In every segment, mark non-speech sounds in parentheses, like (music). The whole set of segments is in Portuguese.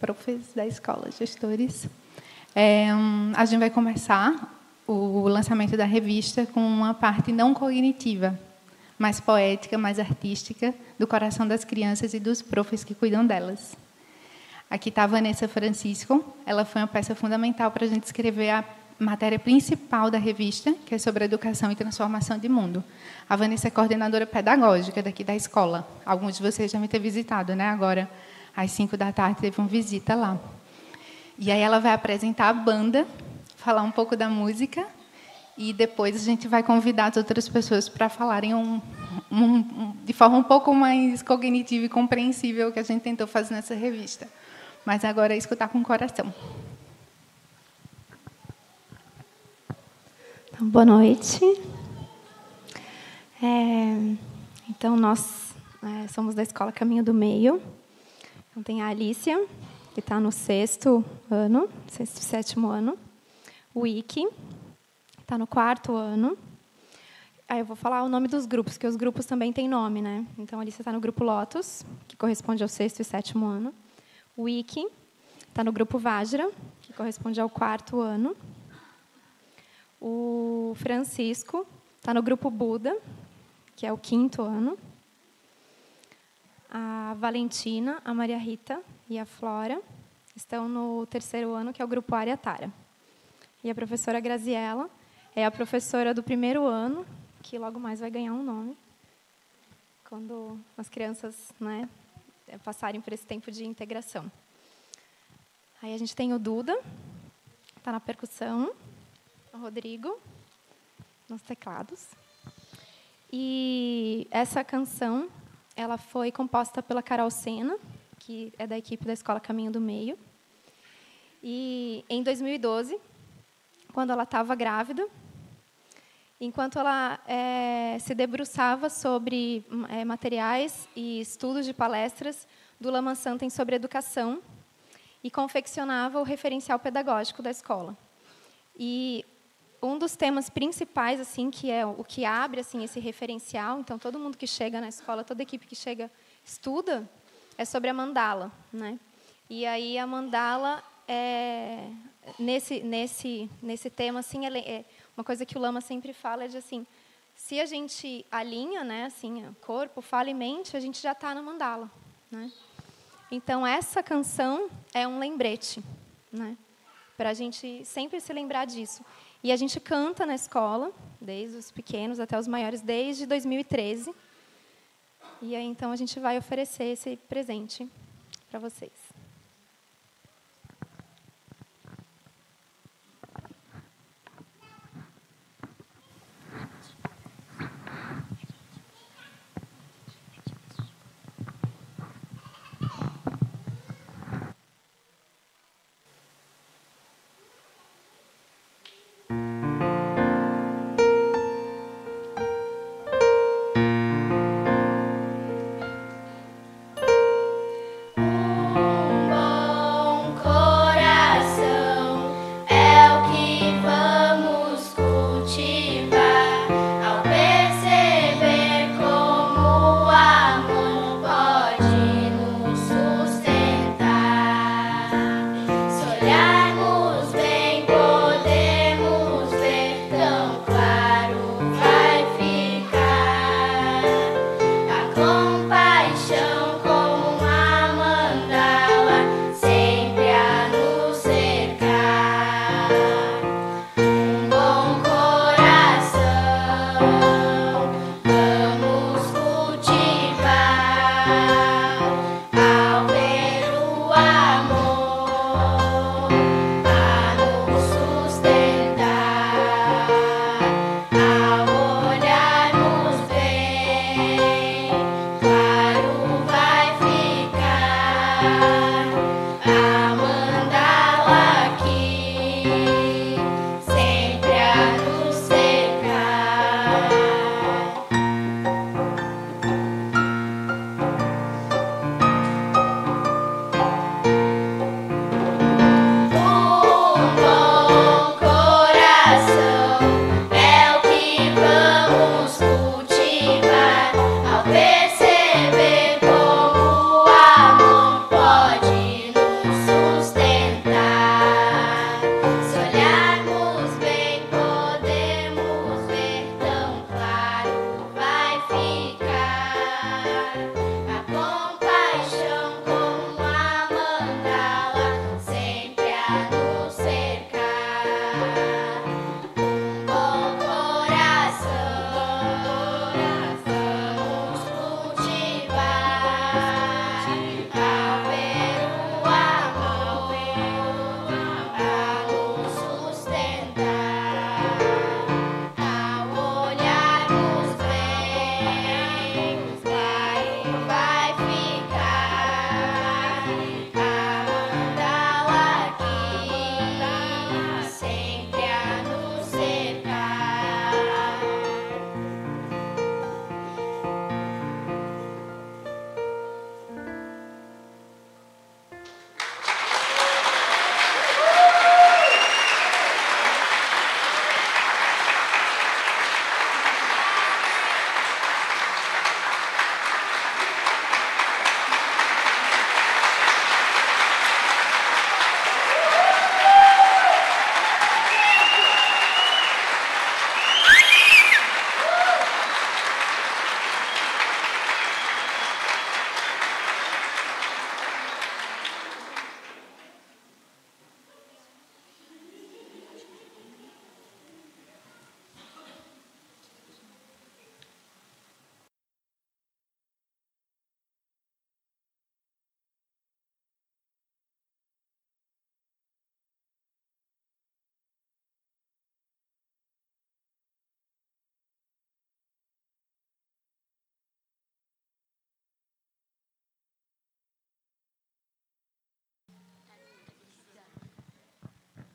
profs da escola, gestores. É, hum, a gente vai começar o lançamento da revista com uma parte não cognitiva, mais poética, mais artística, do coração das crianças e dos profs que cuidam delas. Aqui está a Vanessa Francisco. Ela foi uma peça fundamental para a gente escrever a matéria principal da revista, que é sobre educação e transformação de mundo. A Vanessa é coordenadora pedagógica daqui da escola. Alguns de vocês já me ter visitado, né? Agora, às 5 da tarde, teve uma visita lá. E aí ela vai apresentar a banda, falar um pouco da música, e depois a gente vai convidar as outras pessoas para falarem um, um, um, de forma um pouco mais cognitiva e compreensível o que a gente tentou fazer nessa revista. Mas agora é escutar com o coração. Então, boa noite. É, então, nós é, somos da Escola Caminho do Meio. Então, tem a Alicia, que está no sexto ano, sexto, sétimo ano. O Ike, está no quarto ano. Aí eu vou falar o nome dos grupos, que os grupos também têm nome, né? Então, a Alicia está no grupo Lotus, que corresponde ao sexto e sétimo ano. O Ike está no grupo Vajra, que corresponde ao quarto ano. O Francisco está no grupo Buda, que é o quinto ano. A Valentina, a Maria Rita e a Flora estão no terceiro ano, que é o grupo Área Tara. E a professora Graziella é a professora do primeiro ano, que logo mais vai ganhar um nome, quando as crianças né, passarem por esse tempo de integração. Aí a gente tem o Duda, está na percussão o Rodrigo nos teclados. E essa canção, ela foi composta pela Carol Sena, que é da equipe da Escola Caminho do Meio. E em 2012, quando ela estava grávida, enquanto ela é, se debruçava sobre é, materiais e estudos de palestras do Lama Santen sobre educação e confeccionava o referencial pedagógico da escola. E um dos temas principais, assim, que é o que abre assim esse referencial. Então, todo mundo que chega na escola, toda equipe que chega estuda, é sobre a mandala, né? E aí a mandala é nesse nesse nesse tema assim é uma coisa que o Lama sempre fala é de assim se a gente alinha né assim corpo fala e mente a gente já está na mandala né então essa canção é um lembrete né para a gente sempre se lembrar disso e a gente canta na escola, desde os pequenos até os maiores, desde 2013. E aí, então, a gente vai oferecer esse presente para vocês.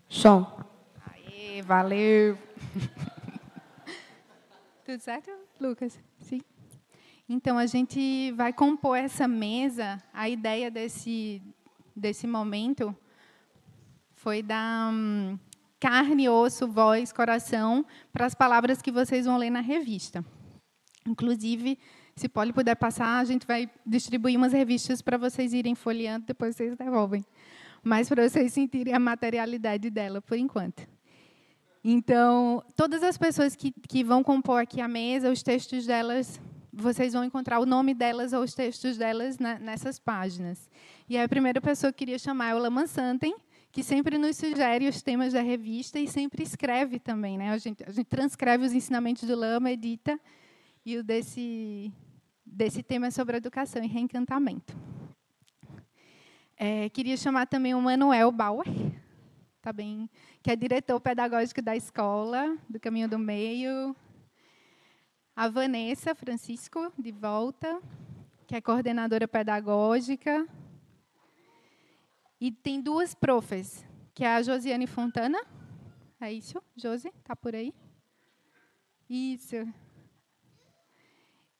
Som. Aê, valeu. (laughs) Tudo certo, Lucas? Sim. Então, a gente vai compor essa mesa. A ideia desse, desse momento foi dar hum, carne, osso, voz, coração para as palavras que vocês vão ler na revista. Inclusive, se Polly puder passar, a gente vai distribuir umas revistas para vocês irem folheando, depois vocês devolvem. Mas para vocês sentirem a materialidade dela, por enquanto. Então, todas as pessoas que, que vão compor aqui a mesa, os textos delas, vocês vão encontrar o nome delas ou os textos delas na, nessas páginas. E a primeira pessoa que queria chamar é o Lama Santen, que sempre nos sugere os temas da revista e sempre escreve também. Né? A, gente, a gente transcreve os ensinamentos do Lama, edita, e o desse, desse tema sobre educação e reencantamento. É, queria chamar também o Manuel Bauer, tá bem, que é diretor pedagógico da escola, do Caminho do Meio. A Vanessa Francisco, de volta, que é coordenadora pedagógica. E tem duas profs, que é a Josiane Fontana. É isso, Josi? Está por aí? Isso.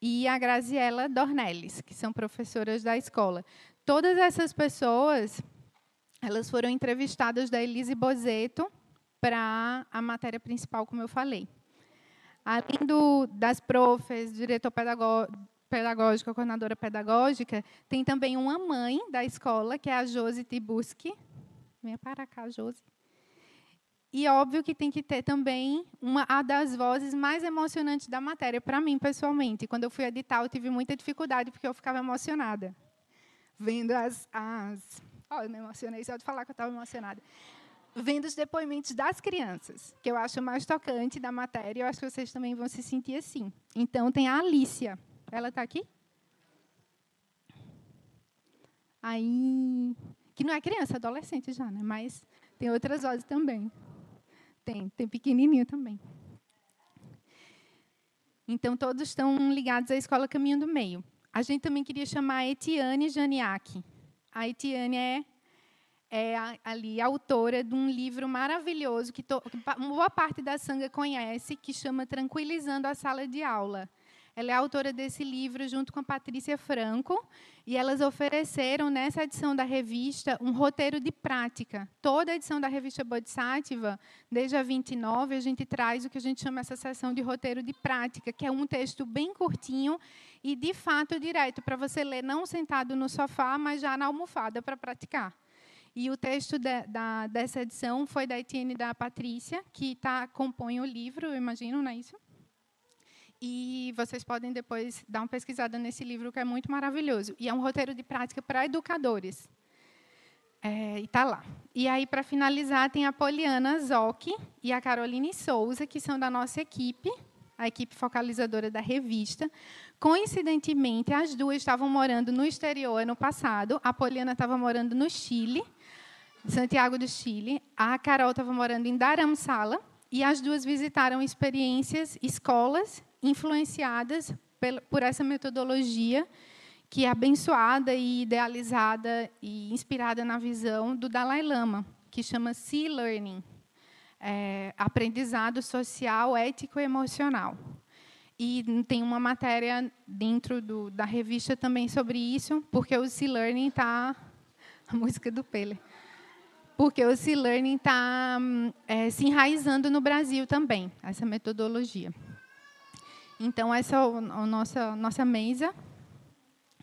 E a Graziela Dornelles, que são professoras da escola. Todas essas pessoas, elas foram entrevistadas da Elise Bozeto para a matéria principal, como eu falei. Além do, das profs, diretor pedagógico, coordenadora pedagógica, tem também uma mãe da escola, que é a Josi Tibuski. Venha para cá, Josi. E óbvio que tem que ter também uma a das vozes mais emocionantes da matéria para mim pessoalmente. Quando eu fui editar, eu tive muita dificuldade porque eu ficava emocionada vendo as. as oh, eu me emocionei só de falar que eu estava emocionada. Vendo os depoimentos das crianças, que eu acho mais tocante da matéria, eu acho que vocês também vão se sentir assim. Então, tem a Alicia. Ela está aqui? Aí. Que não é criança, é adolescente já, né? Mas tem outras vozes também. Tem, tem pequenininho também. Então, todos estão ligados à Escola Caminho do Meio. A gente também queria chamar a Etiane Janiak. A Etiane é, é ali autora de um livro maravilhoso que, to, que boa parte da sanga conhece, que chama Tranquilizando a Sala de Aula. Ela é autora desse livro junto com a Patrícia Franco, e elas ofereceram nessa edição da revista um roteiro de prática. Toda a edição da revista Bodhisattva, desde a 29, a gente traz o que a gente chama essa sessão de roteiro de prática, que é um texto bem curtinho e de fato direto para você ler não sentado no sofá, mas já na almofada para praticar. E o texto de, da, dessa edição foi da Etienne da Patrícia, que tá, compõe o livro, eu imagino, não é isso? E vocês podem depois dar uma pesquisada nesse livro, que é muito maravilhoso. E é um roteiro de prática para educadores. É, e está lá. E aí, para finalizar, tem a Poliana Zoc e a Caroline Souza, que são da nossa equipe, a equipe focalizadora da revista. Coincidentemente, as duas estavam morando no exterior ano passado. A Poliana estava morando no Chile, Santiago do Chile. A Carol estava morando em Dharamsala. E as duas visitaram experiências, escolas influenciadas por essa metodologia que é abençoada e idealizada e inspirada na visão do Dalai Lama, que chama Sea Learning, é, aprendizado social, ético e emocional. E tem uma matéria dentro do, da revista também sobre isso, porque o Sea Learning está (laughs) a música do Pele, porque o Sea Learning está é, se enraizando no Brasil também essa metodologia. Então, essa é a nossa, nossa mesa.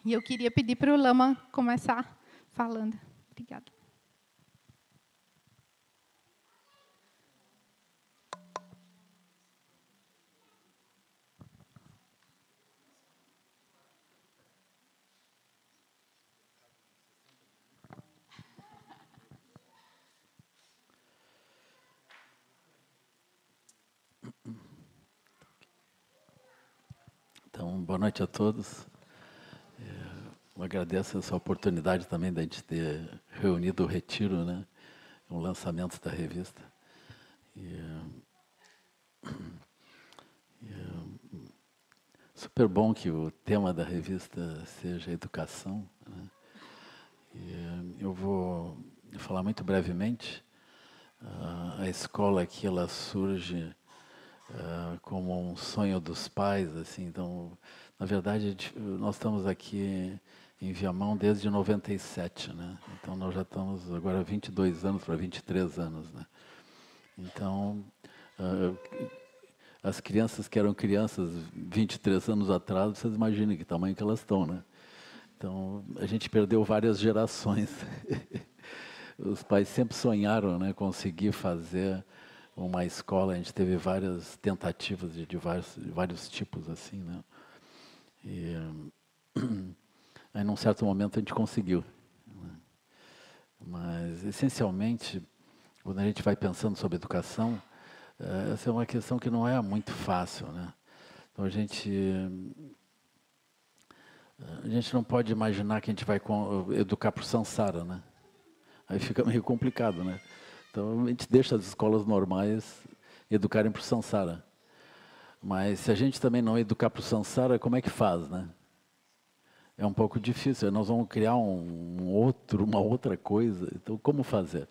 E eu queria pedir para o Lama começar falando. Obrigada. Boa noite a todos. É, eu agradeço essa oportunidade também da gente ter reunido o Retiro, né? Um lançamento da revista. E, e, super bom que o tema da revista seja educação. Né? E, eu vou falar muito brevemente a escola aqui ela surge como um sonho dos pais, assim. Então, na verdade, nós estamos aqui em Viamão desde 97, né? Então nós já estamos agora 22 anos para 23 anos, né? Então, uh, as crianças que eram crianças 23 anos atrás, vocês imaginem que tamanho que elas estão, né? Então, a gente perdeu várias gerações. (laughs) Os pais sempre sonharam, né, conseguir fazer uma escola. A gente teve várias tentativas de, de vários, de vários tipos assim, né? E (clears throat) aí, num certo momento, a gente conseguiu. Né? Mas, essencialmente, quando a gente vai pensando sobre educação, eh, essa é uma questão que não é muito fácil, né? Então a gente a gente não pode imaginar que a gente vai educar para o Sansara, né? Aí fica meio complicado, né? Então a gente deixa as escolas normais educarem para o Sansara. Mas se a gente também não educar para o Sansara, como é que faz, né? É um pouco difícil. Nós vamos criar um outro, uma outra coisa. Então como fazer?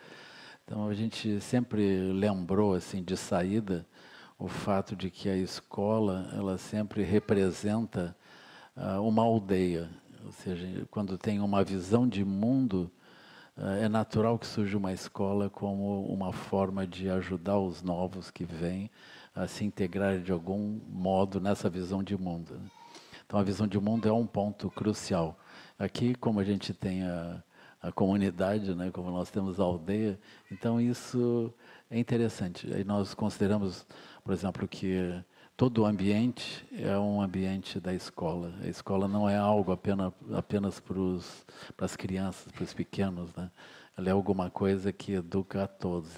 Então a gente sempre lembrou assim de saída o fato de que a escola ela sempre representa uh, uma aldeia, ou seja, quando tem uma visão de mundo é natural que surja uma escola como uma forma de ajudar os novos que vêm a se integrar de algum modo nessa visão de mundo. Né? Então a visão de mundo é um ponto crucial. Aqui, como a gente tem a a comunidade, né, como nós temos a aldeia. Então isso é interessante. Aí nós consideramos, por exemplo, que todo o ambiente é um ambiente da escola. A escola não é algo apenas, apenas para as crianças, para os pequenos, né? Ela é alguma coisa que educa a todos.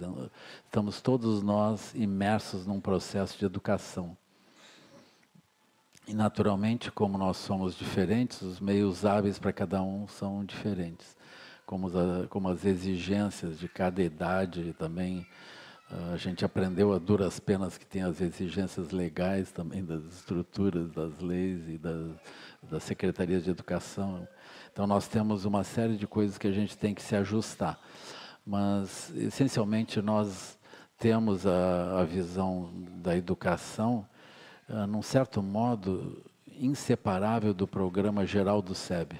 Estamos todos nós imersos num processo de educação. E naturalmente, como nós somos diferentes, os meios hábeis para cada um são diferentes como, como as exigências de cada idade também. A gente aprendeu a duras penas que tem as exigências legais também das estruturas, das leis e das, das secretarias de educação. Então nós temos uma série de coisas que a gente tem que se ajustar. Mas, essencialmente, nós temos a, a visão da educação, uh, num certo modo, inseparável do programa geral do SEB.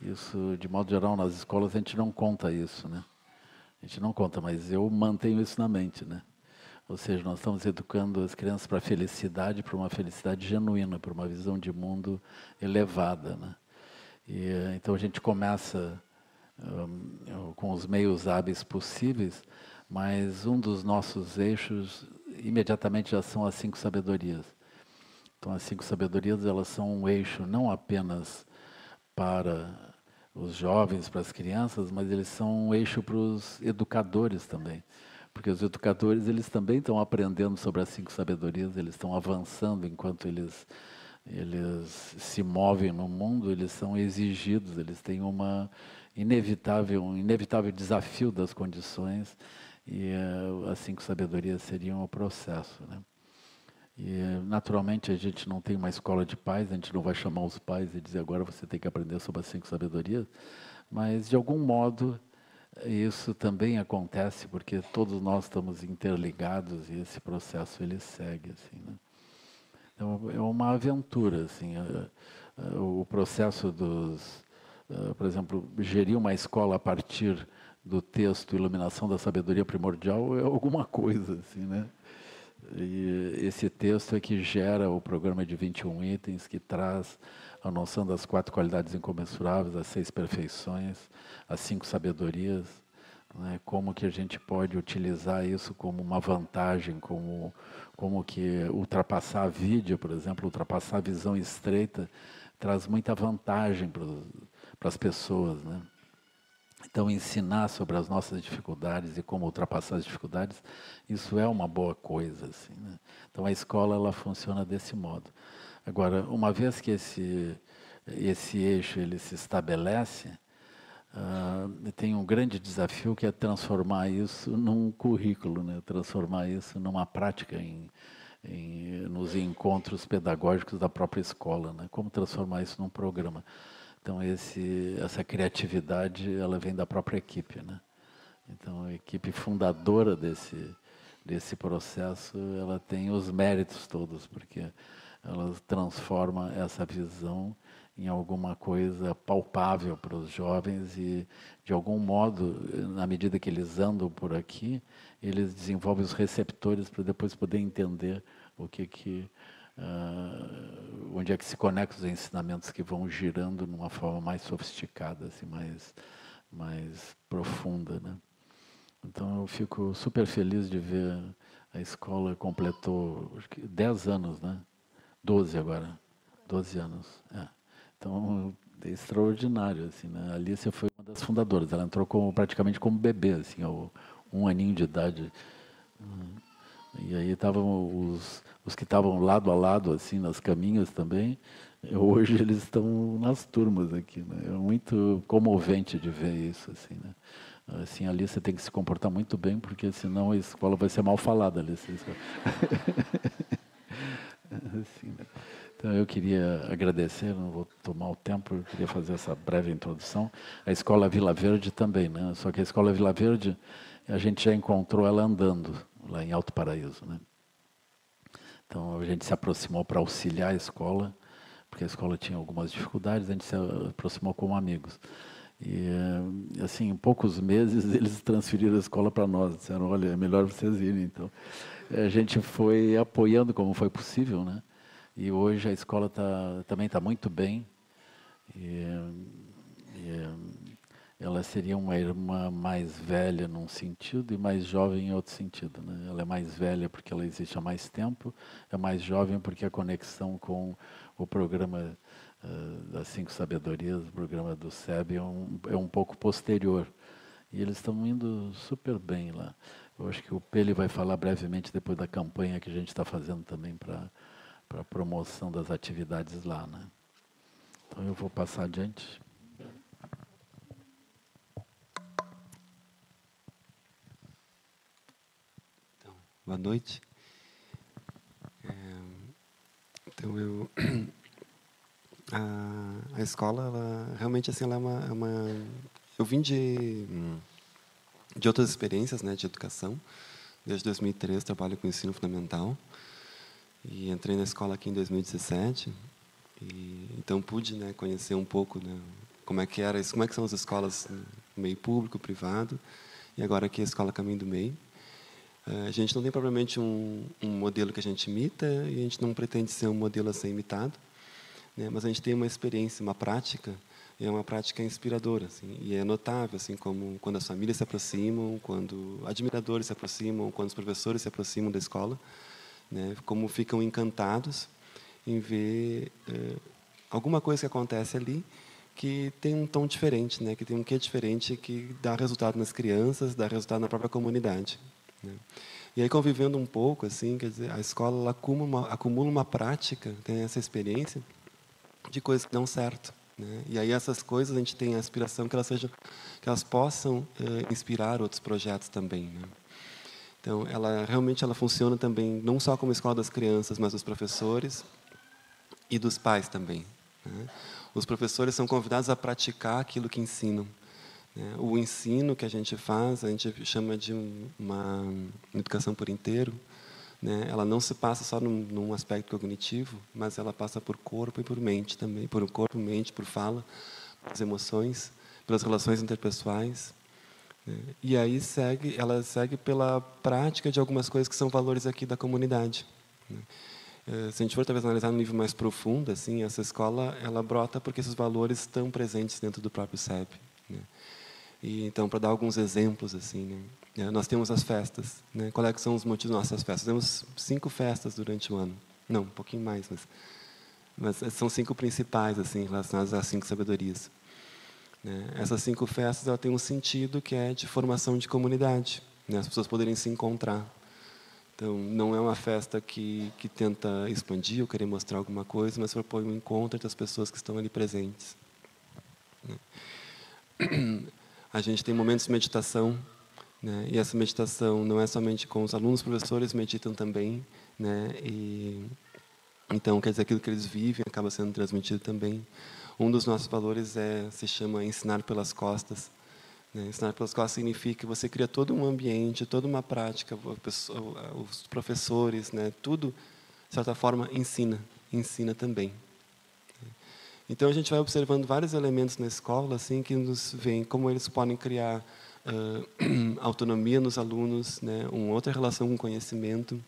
Isso, de modo geral, nas escolas a gente não conta isso, né? A gente não conta, mas eu mantenho isso na mente, né? Ou seja, nós estamos educando as crianças para a felicidade, para uma felicidade genuína, para uma visão de mundo elevada, né? E, então a gente começa um, com os meios hábeis possíveis, mas um dos nossos eixos imediatamente já são as cinco sabedorias. Então as cinco sabedorias elas são um eixo não apenas para os jovens, para as crianças, mas eles são um eixo para os educadores também. Porque os educadores, eles também estão aprendendo sobre as cinco sabedorias, eles estão avançando enquanto eles, eles se movem no mundo, eles são exigidos, eles têm uma inevitável, um inevitável desafio das condições e uh, as cinco sabedorias seriam o processo. Né? E, naturalmente, a gente não tem uma escola de pais, a gente não vai chamar os pais e dizer agora você tem que aprender sobre as cinco sabedorias, mas, de algum modo, isso também acontece porque todos nós estamos interligados e esse processo ele segue. Assim, né? Então, é uma aventura. Assim, o processo dos. Por exemplo, gerir uma escola a partir do texto Iluminação da Sabedoria Primordial é alguma coisa. Assim, né? E esse texto é que gera o programa de 21 itens, que traz a noção das quatro qualidades incomensuráveis, as seis perfeições, as cinco sabedorias, né? como que a gente pode utilizar isso como uma vantagem, como, como que ultrapassar a vida, por exemplo, ultrapassar a visão estreita, traz muita vantagem para as pessoas. Né? Então, ensinar sobre as nossas dificuldades e como ultrapassar as dificuldades, isso é uma boa coisa. Assim, né? Então, a escola ela funciona desse modo. Agora, uma vez que esse, esse eixo ele se estabelece, uh, tem um grande desafio que é transformar isso num currículo, né? transformar isso numa prática em, em, nos encontros pedagógicos da própria escola. Né? Como transformar isso num programa. Então esse, essa criatividade ela vem da própria equipe, né? Então, a equipe fundadora desse, desse processo, ela tem os méritos todos, porque ela transforma essa visão em alguma coisa palpável para os jovens e, de algum modo, na medida que eles andam por aqui, eles desenvolvem os receptores para depois poder entender o que que uh, onde é que se conectam os ensinamentos que vão girando numa forma mais sofisticada, assim, mais mais profunda, né? Então eu fico super feliz de ver a escola completou acho que 10 anos, né? 12 agora. 12 anos. É. Então, é extraordinário, assim, né? A Alicia foi uma das fundadoras. Ela entrou como, praticamente como bebê, assim, um aninho de idade. E aí estavam os, os que estavam lado a lado, assim, nas caminhas também. Hoje (laughs) eles estão nas turmas aqui, né? É muito comovente de ver isso, assim, né? Assim, ali você tem que se comportar muito bem, porque senão a escola vai ser mal falada ali. (laughs) assim, né? Então eu queria agradecer, não vou tomar o tempo, eu queria fazer essa breve introdução. A Escola Vila Verde também, né? Só que a Escola Vila Verde, a gente já encontrou ela andando lá em Alto Paraíso, né? Então a gente se aproximou para auxiliar a escola, porque a escola tinha algumas dificuldades, a gente se aproximou como amigos. E assim, em poucos meses (laughs) eles transferiram a escola para nós, disseram, olha, é melhor vocês irem. Então a gente foi apoiando como foi possível, né? E hoje a escola tá, também está muito bem. E, e, ela seria uma irmã mais velha num sentido e mais jovem em outro sentido. Né? Ela é mais velha porque ela existe há mais tempo, é mais jovem porque a conexão com o programa uh, das Cinco Sabedorias, o programa do SEB, é um, é um pouco posterior. E eles estão indo super bem lá. Eu acho que o Pele vai falar brevemente depois da campanha que a gente está fazendo também para a promoção das atividades lá. Né? Então eu vou passar adiante. Boa noite. É, então eu (clears throat) a, a escola ela, realmente assim ela é uma, é uma eu vim de de outras experiências né de educação desde 2003 trabalho com ensino fundamental e entrei na escola aqui em 2017 e então pude né, conhecer um pouco né, como é que era como é que são as escolas no meio público privado e agora aqui a escola Caminho do Meio a gente não tem propriamente um, um modelo que a gente imita e a gente não pretende ser um modelo a ser imitado né, mas a gente tem uma experiência uma prática e é uma prática inspiradora assim, e é notável assim como quando as famílias se aproximam quando admiradores se aproximam quando os professores se aproximam da escola né? como ficam encantados em ver eh, alguma coisa que acontece ali que tem um tom diferente, né? que tem um quê diferente que dá resultado nas crianças, dá resultado na própria comunidade. Né? E aí convivendo um pouco, assim, quer dizer, a escola acumula, uma, acumula uma prática, tem essa experiência de coisas que dão certo. Né? E aí essas coisas a gente tem a aspiração que elas sejam, que elas possam eh, inspirar outros projetos também. Né? Então, ela realmente ela funciona também não só como escola das crianças, mas dos professores e dos pais também. Né? Os professores são convidados a praticar aquilo que ensinam. Né? O ensino que a gente faz, a gente chama de uma educação por inteiro. Né? Ela não se passa só num, num aspecto cognitivo, mas ela passa por corpo e por mente também, por corpo, mente, por fala, pelas emoções, pelas relações interpessoais. E aí segue, ela segue pela prática de algumas coisas que são valores aqui da comunidade. Né? Eh, se a gente for talvez analisar no nível mais profundo, assim, essa escola ela brota porque esses valores estão presentes dentro do próprio SEB. Né? E então, para dar alguns exemplos, assim, né? Eh, nós temos as festas. Né? Quais é são os motivos das nossas festas? Temos cinco festas durante o ano. Não, um pouquinho mais, mas, mas são cinco principais, assim, relacionadas às cinco sabedorias. Né? Essas cinco festas têm um sentido que é de formação de comunidade, né? as pessoas poderem se encontrar. Então, não é uma festa que, que tenta expandir ou querer mostrar alguma coisa, mas propõe um encontro entre as pessoas que estão ali presentes. Né? (clears throat) A gente tem momentos de meditação, né? e essa meditação não é somente com os alunos, os professores meditam também, né? e então quer dizer aquilo que eles vivem acaba sendo transmitido também. Um dos nossos valores é se chama ensinar pelas costas. Né? Ensinar pela escola significa que você cria todo um ambiente, toda uma prática, os professores, né? tudo, de certa forma, ensina, ensina também. Então a gente vai observando vários elementos na escola assim que nos vêm como eles podem criar uh, (clears throat) autonomia nos alunos, né, uma outra relação com o conhecimento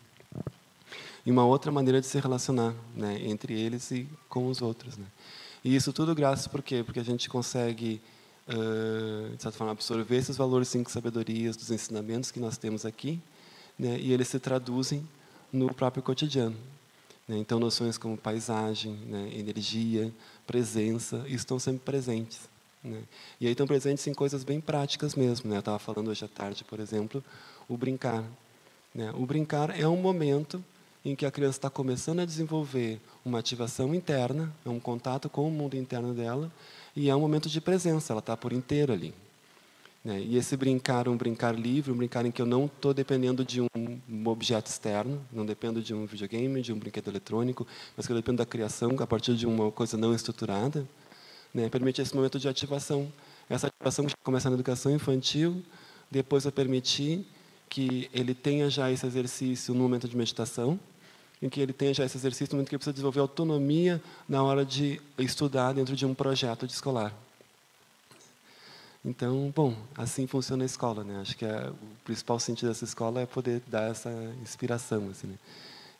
e uma outra maneira de se relacionar, né, entre eles e com os outros, né. E isso tudo graças por quê? Porque a gente consegue uh, de certa forma absorver esses valores cinco sabedorias dos ensinamentos que nós temos aqui, né, e eles se traduzem no próprio cotidiano. Né? Então, noções como paisagem, né, energia, presença, estão sempre presentes. Né? E aí estão presentes em coisas bem práticas mesmo. Né? Eu estava falando hoje à tarde, por exemplo, o brincar. Né? O brincar é um momento em que a criança está começando a desenvolver uma ativação interna, é um contato com o mundo interno dela, e é um momento de presença, ela está por inteiro ali. Né? E esse brincar, um brincar livre, um brincar em que eu não estou dependendo de um, objeto externo, não dependo de um videogame, de um brinquedo eletrônico, mas que eu dependo da criação a partir de uma coisa não estruturada, né? permite esse momento de ativação. Essa ativação começa na educação infantil, depois vai permitir que ele tenha já esse exercício no momento de meditação, em que ele tenha já esse exercício no momento que ele precisa desenvolver autonomia na hora de estudar dentro de um projeto de escolar. Então, bom, assim funciona a escola, né? Acho que é, o principal sentido dessa escola é poder dar essa inspiração, assim, né?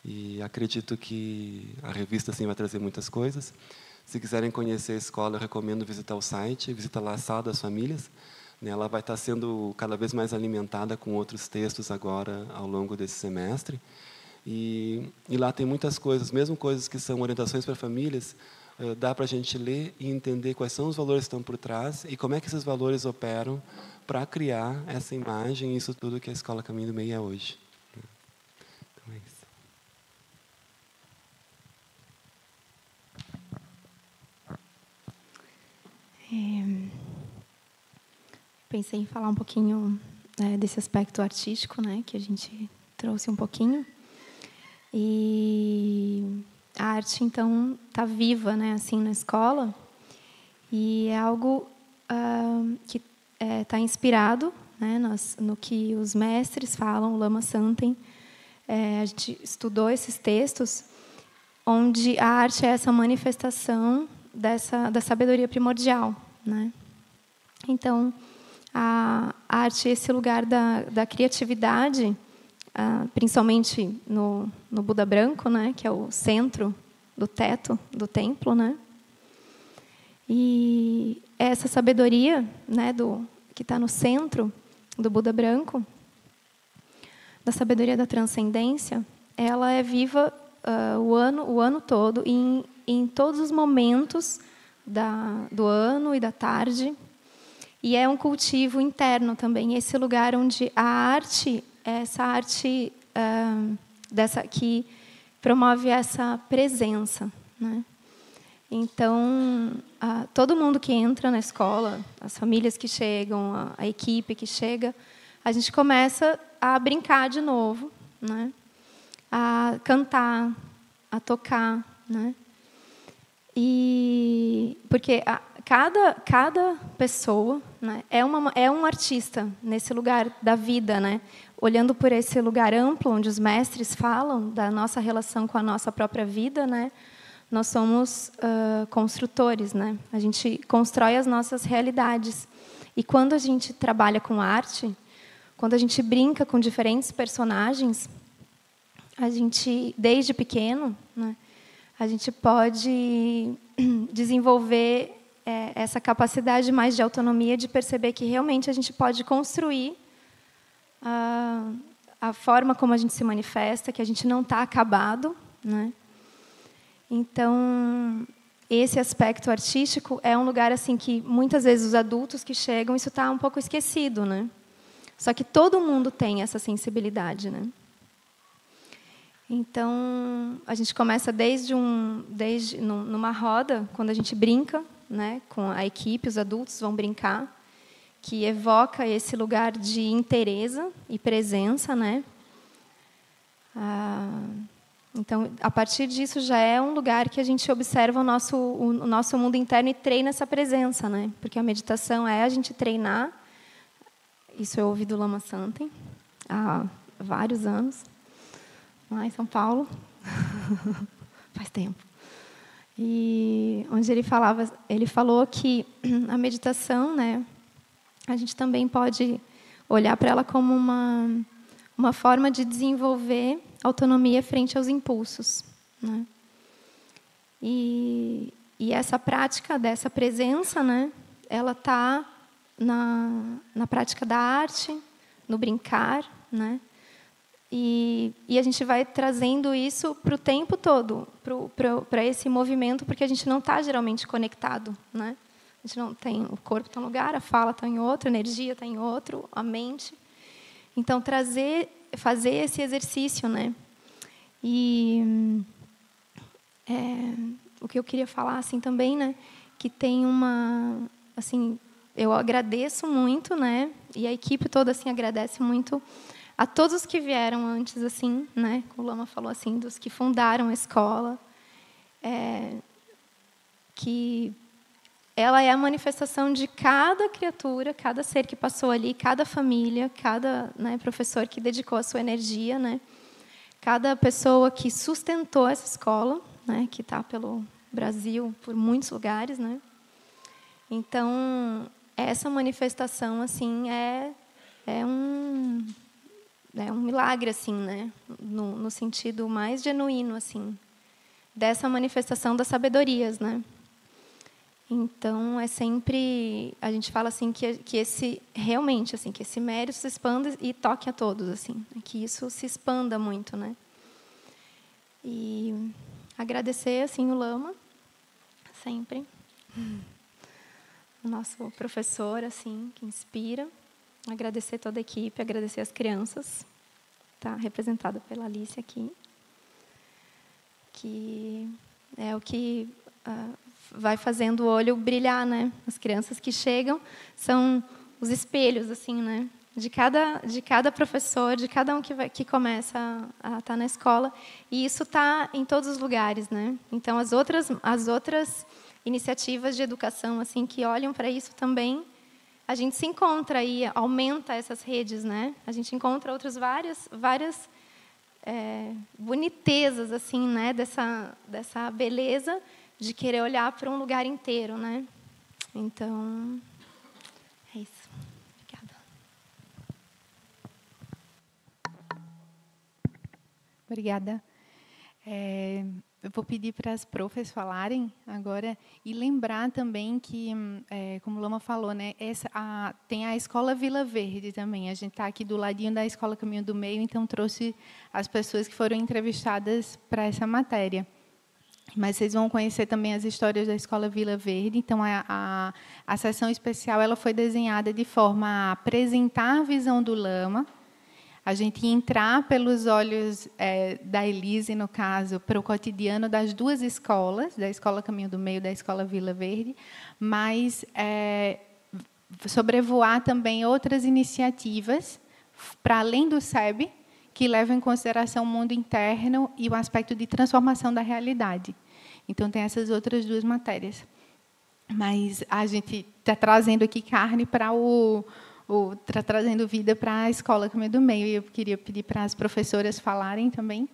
E acredito que a revista assim vai trazer muitas coisas. Se quiserem conhecer a escola, eu recomendo visitar o site, visitar lá a Sala das Famílias. Né? Ela vai estar sendo cada vez mais alimentada com outros textos agora ao longo desse semestre. E, e lá tem muitas coisas, mesmo coisas que são orientações para famílias, dá para a gente ler e entender quais são os valores que estão por trás e como é que esses valores operam para criar essa imagem e isso tudo que a Escola Caminho do Meio é hoje. Então é isso. É, pensei em falar um pouquinho né, desse aspecto artístico, né, que a gente trouxe um pouquinho. E a arte então está viva, né, assim na escola e é algo uh, que está é, tá inspirado, né, nós, no que os mestres falam, o Lama Santen. É, a gente estudou esses textos onde a arte é essa manifestação dessa da sabedoria primordial, né? Então a arte é esse lugar da, da criatividade ah, principalmente no, no Buda branco, né, que é o centro do teto do templo, né? E essa sabedoria, né, do que está no centro do Buda branco, da sabedoria da transcendência, ela é viva uh, o ano o ano todo em, em todos os momentos da, do ano e da tarde e é um cultivo interno também esse lugar onde a arte essa arte uh, dessa que promove essa presença, né? Então, uh, todo mundo que entra na escola, as famílias que chegam, a, a, equipe que chega, a gente começa a brincar de novo, né? A cantar, a tocar, né? E porque a, cada cada pessoa, né, é uma é um artista nesse lugar da vida, né? Olhando por esse lugar amplo onde os mestres falam da nossa relação com a nossa própria vida, né? Nós somos uh, construtores, né? A gente constrói as nossas realidades. E quando a gente trabalha com arte, quando a gente brinca com diferentes personagens, a gente, desde pequeno, né, a gente pode (clears throat) desenvolver é, essa capacidade mais de autonomia de perceber que realmente a gente pode construir a, a forma como a gente se manifesta, que a gente não está acabado, né? Então, esse aspecto artístico é um lugar assim que muitas vezes os adultos que chegam isso está um pouco esquecido, né? Só que todo mundo tem essa sensibilidade, né? Então a gente começa desde um, desde numa roda quando a gente brinca, né? Com a equipe, os adultos vão brincar que evoca esse lugar de interesse e presença, né? Ah, então, a partir disso já é um lugar que a gente observa o nosso o nosso mundo interno e treina essa presença, né? Porque a meditação é a gente treinar isso eu ouvi do Lama Santen há vários anos, lá em São Paulo. (laughs) Faz tempo. E onde ele falava, ele falou que a meditação, né, a gente também pode olhar para ela como uma uma forma de desenvolver autonomia frente aos impulsos, né? E, e essa prática dessa presença, né, ela está na, na prática da arte, no brincar, né? E, e a gente vai trazendo isso para o tempo todo, para esse movimento, porque a gente não está geralmente conectado, né? A gente não tem o corpo está em um lugar, a fala está em outro, a energia está em outro, a mente. Então trazer, fazer esse exercício, né? E é, o que eu queria falar assim também, né? Que tem uma, assim, eu agradeço muito, né? E a equipe toda assim agradece muito a todos os que vieram antes, assim, né? O Lama falou assim dos que fundaram a escola, é, que ela é a manifestação de cada criatura, cada ser que passou ali, cada família, cada né, professor que dedicou a sua energia, né? Cada pessoa que sustentou essa escola, né? Que está pelo Brasil, por muitos lugares, né? Então essa manifestação assim é é um é um milagre assim né no, no sentido mais genuíno assim dessa manifestação das sabedorias né então é sempre a gente fala assim que que esse realmente assim que esse mérito se expanda e toque a todos assim né, que isso se expanda muito né e agradecer assim o lama sempre o nosso professor, assim, que inspira. Agradecer toda a equipe, agradecer as crianças. Está representada pela Alice aqui. Que é o que uh, vai fazendo o olho brilhar, né? As crianças que chegam são os espelhos, assim, né? De cada, de cada professor, de cada um que, vai, que começa a estar tá na escola. E isso está em todos os lugares, né? Então, as outras, as outras iniciativas de educação assim que olham para isso também, a gente se encontra e aumenta essas redes, né? A gente encontra outras várias várias é, bonitezas assim, né? Dessa dessa beleza de querer olhar para um lugar inteiro, né? Então é isso. Obrigada. Obrigada. É, eu vou pedir para as profs falarem agora e lembrar também que, é, como Lama falou, né, essa, a, tem a Escola Vila Verde também. A gente está aqui do ladinho da Escola Caminho do Meio, então trouxe as pessoas que foram entrevistadas para essa matéria. Mas vocês vão conhecer também as histórias da Escola Vila Verde. Então, a, a, a sessão especial ela foi desenhada de forma a apresentar a visão do Lama, a gente entrar pelos olhos é, da Elise, no caso, para o cotidiano das duas escolas, da Escola Caminho do Meio e da Escola Vila Verde, mas é, sobrevoar também outras iniciativas, para além do SEB, que levam em consideração o mundo interno e o aspecto de transformação da realidade. Então, tem essas outras duas matérias. Mas a gente está trazendo aqui carne para o tra trazendo vida para a escola do Meio. E eu queria pedir para as professoras falarem também,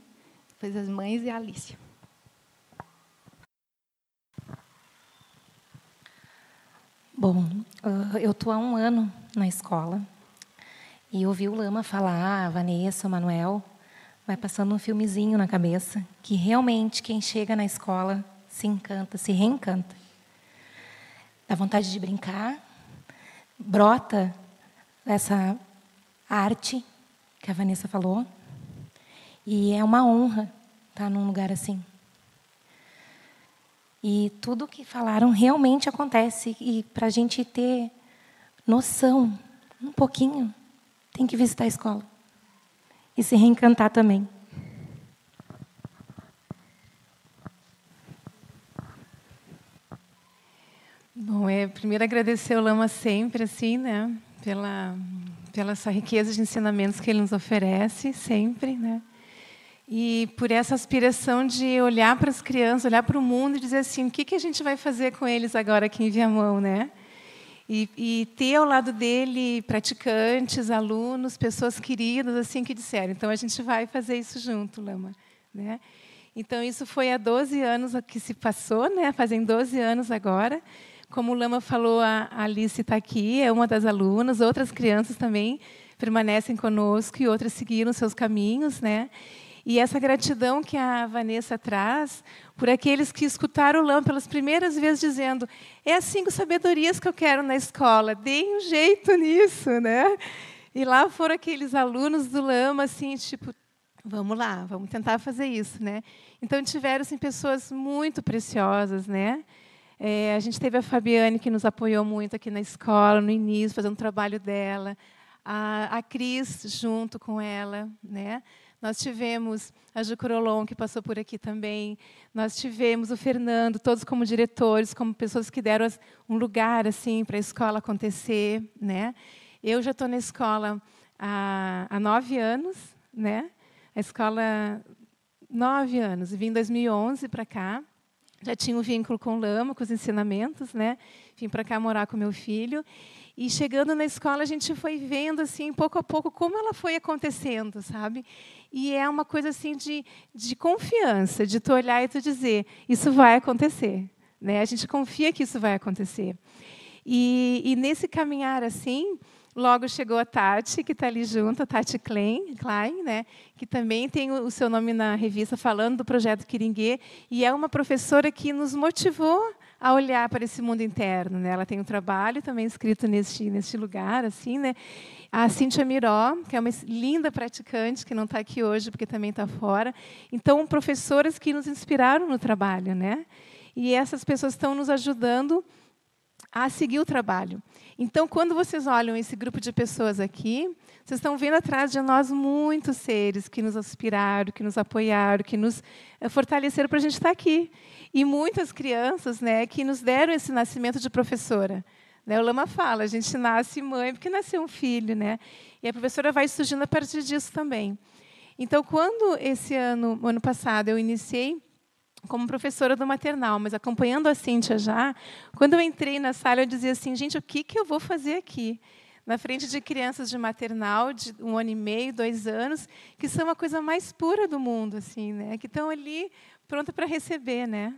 depois as mães e a Alicia. Bom, eu estou há um ano na escola e ouvi o Lama falar, a Vanessa, o Manuel, vai passando um filmezinho na cabeça que realmente quem chega na escola se encanta, se reencanta. Dá vontade de brincar, brota essa arte que a Vanessa falou. E é uma honra estar num lugar assim. E tudo que falaram realmente acontece. E para a gente ter noção, um pouquinho, tem que visitar a escola. E se reencantar também. Bom, é primeiro agradecer o Lama sempre, assim, né? pela, pela essa riqueza de ensinamentos que ele nos oferece sempre, né? E por essa aspiração de olhar para as crianças, olhar para o mundo e dizer assim, o que que a gente vai fazer com eles agora aqui em Viamão, né? E, e, ter ao lado dele praticantes, alunos, pessoas queridas, assim que disseram. Então a gente vai fazer isso junto, Lama, né? Então isso foi há 12 anos que se passou, né? Fazem 12 anos agora. Como o Lama falou, a Alice está aqui, é uma das alunas, outras crianças também permanecem conosco e outras seguiram seus caminhos, né? E essa gratidão que a Vanessa traz por aqueles que escutaram o Lama pelas primeiras vezes dizendo: é as cinco sabedorias que eu quero na escola, deem um jeito nisso, né? E lá foram aqueles alunos do Lama, assim, tipo, vamos lá, vamos tentar fazer isso, né? Então tiveram assim, pessoas muito preciosas, né? É, a gente teve a Fabiane que nos apoiou muito aqui na escola no início, fazendo o trabalho dela, a, a Cris junto com ela, né? Nós tivemos a Jucurolon, que passou por aqui também. Nós tivemos o Fernando, todos como diretores, como pessoas que deram um lugar assim para a escola acontecer. Né? Eu já estou na escola há, há nove anos. Né? A escola, nove anos. Vim em 2011 para cá. Já tinha um vínculo com o Lama, com os ensinamentos. Né? Vim para cá morar com meu filho. E chegando na escola, a gente foi vendo, assim, pouco a pouco, como ela foi acontecendo, sabe? E é uma coisa, assim, de, de confiança, de tu olhar e tu dizer, isso vai acontecer. Né? A gente confia que isso vai acontecer. E, e nesse caminhar, assim, logo chegou a Tati, que está ali junto, a Tati Klein, Klein né? que também tem o seu nome na revista falando do projeto Quiringuê, e é uma professora que nos motivou a olhar para esse mundo interno. Né? Ela tem um trabalho também escrito neste, neste lugar. assim, né? A Cíntia Miró, que é uma linda praticante, que não está aqui hoje porque também está fora. Então, professoras que nos inspiraram no trabalho. Né? E essas pessoas estão nos ajudando a seguir o trabalho. Então, quando vocês olham esse grupo de pessoas aqui, vocês estão vendo atrás de nós muitos seres que nos inspiraram, que nos apoiaram, que nos eh, fortaleceram para a gente estar aqui e muitas crianças né, que nos deram esse nascimento de professora. Né, o Lama fala, a gente nasce mãe porque nasceu um filho, né? E a professora vai surgindo a partir disso também. Então, quando esse ano, ano passado, eu iniciei como professora do maternal, mas acompanhando a Cíntia já, quando eu entrei na sala, eu dizia assim, gente, o que, que eu vou fazer aqui? Na frente de crianças de maternal, de um ano e meio, dois anos, que são a coisa mais pura do mundo, assim, né? que estão ali pronta para receber, né?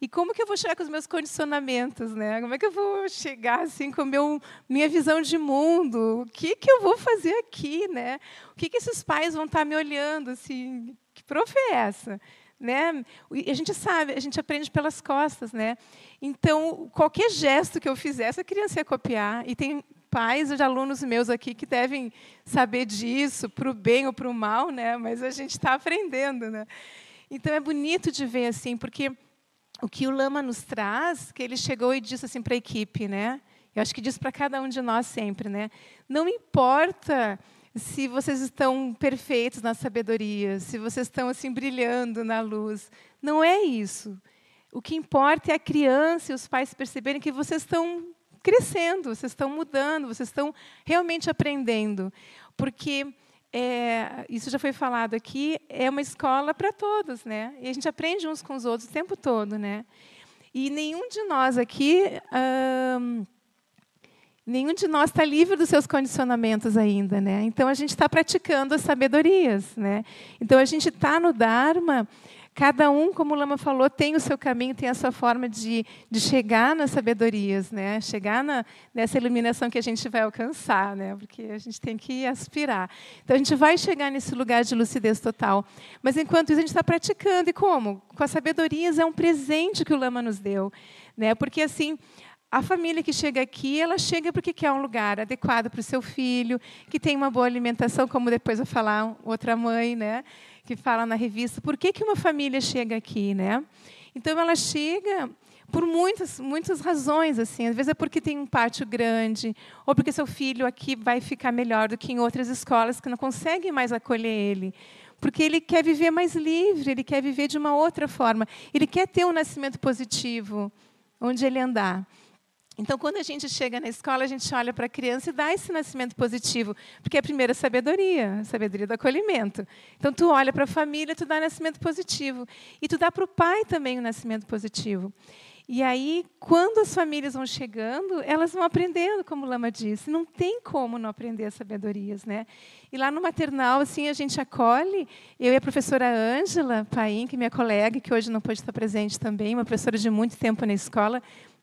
E como que eu vou chegar com os meus condicionamentos, né? Como é que eu vou chegar assim com meu minha visão de mundo? O que que eu vou fazer aqui, né? O que que esses pais vão estar me olhando assim? Que prof é essa? Né? E a gente sabe, a gente aprende pelas costas, né? Então, qualquer gesto que eu fizesse, a criança ia copiar. E tem pais de alunos meus aqui que devem saber disso, para o bem ou para o mal, né? Mas a gente está aprendendo, né? Então é bonito de ver assim, porque o que o Lama nos traz, que ele chegou e disse assim para a equipe, né? Eu acho que diz para cada um de nós sempre, né? Não importa se vocês estão perfeitos na sabedoria, se vocês estão assim brilhando na luz, não é isso. O que importa é a criança e os pais perceberem que vocês estão crescendo, vocês estão mudando, vocês estão realmente aprendendo, porque é, isso já foi falado aqui, é uma escola para todos, né? E a gente aprende uns com os outros o tempo todo, né? E nenhum de nós aqui, hum, nenhum de nós está livre dos seus condicionamentos ainda, né? Então a gente está praticando as sabedorias, né? Então a gente está no Dharma Cada um, como o Lama falou, tem o seu caminho, tem a sua forma de, de chegar nas sabedorias, né? chegar na, nessa iluminação que a gente vai alcançar, né? porque a gente tem que aspirar. Então, a gente vai chegar nesse lugar de lucidez total. Mas, enquanto isso, a gente está praticando. E como? Com as sabedorias, é um presente que o Lama nos deu. Né? Porque, assim, a família que chega aqui, ela chega porque quer um lugar adequado para o seu filho, que tem uma boa alimentação, como depois vai falar outra mãe, né? Que fala na revista, por que, que uma família chega aqui, né? Então ela chega por muitas, muitas razões, assim. Às vezes é porque tem um pátio grande, ou porque seu filho aqui vai ficar melhor do que em outras escolas que não conseguem mais acolher ele. Porque ele quer viver mais livre, ele quer viver de uma outra forma. Ele quer ter um nascimento positivo, onde ele andar. Então, quando a gente chega na escola, a gente olha para a criança e dá esse nascimento positivo, porque é a primeira sabedoria, a sabedoria do acolhimento. Então, tu olha para a família, tu dá nascimento positivo. E tu dá para o pai também o nascimento positivo. E aí, quando as famílias vão chegando, elas vão aprendendo, como Lama disse. Não tem como não aprender as sabedorias, né? E lá no maternal, assim, a gente acolhe. Eu e a professora Ângela Paim, que é minha colega, que hoje não pode estar presente também, uma professora de muito tempo na escola,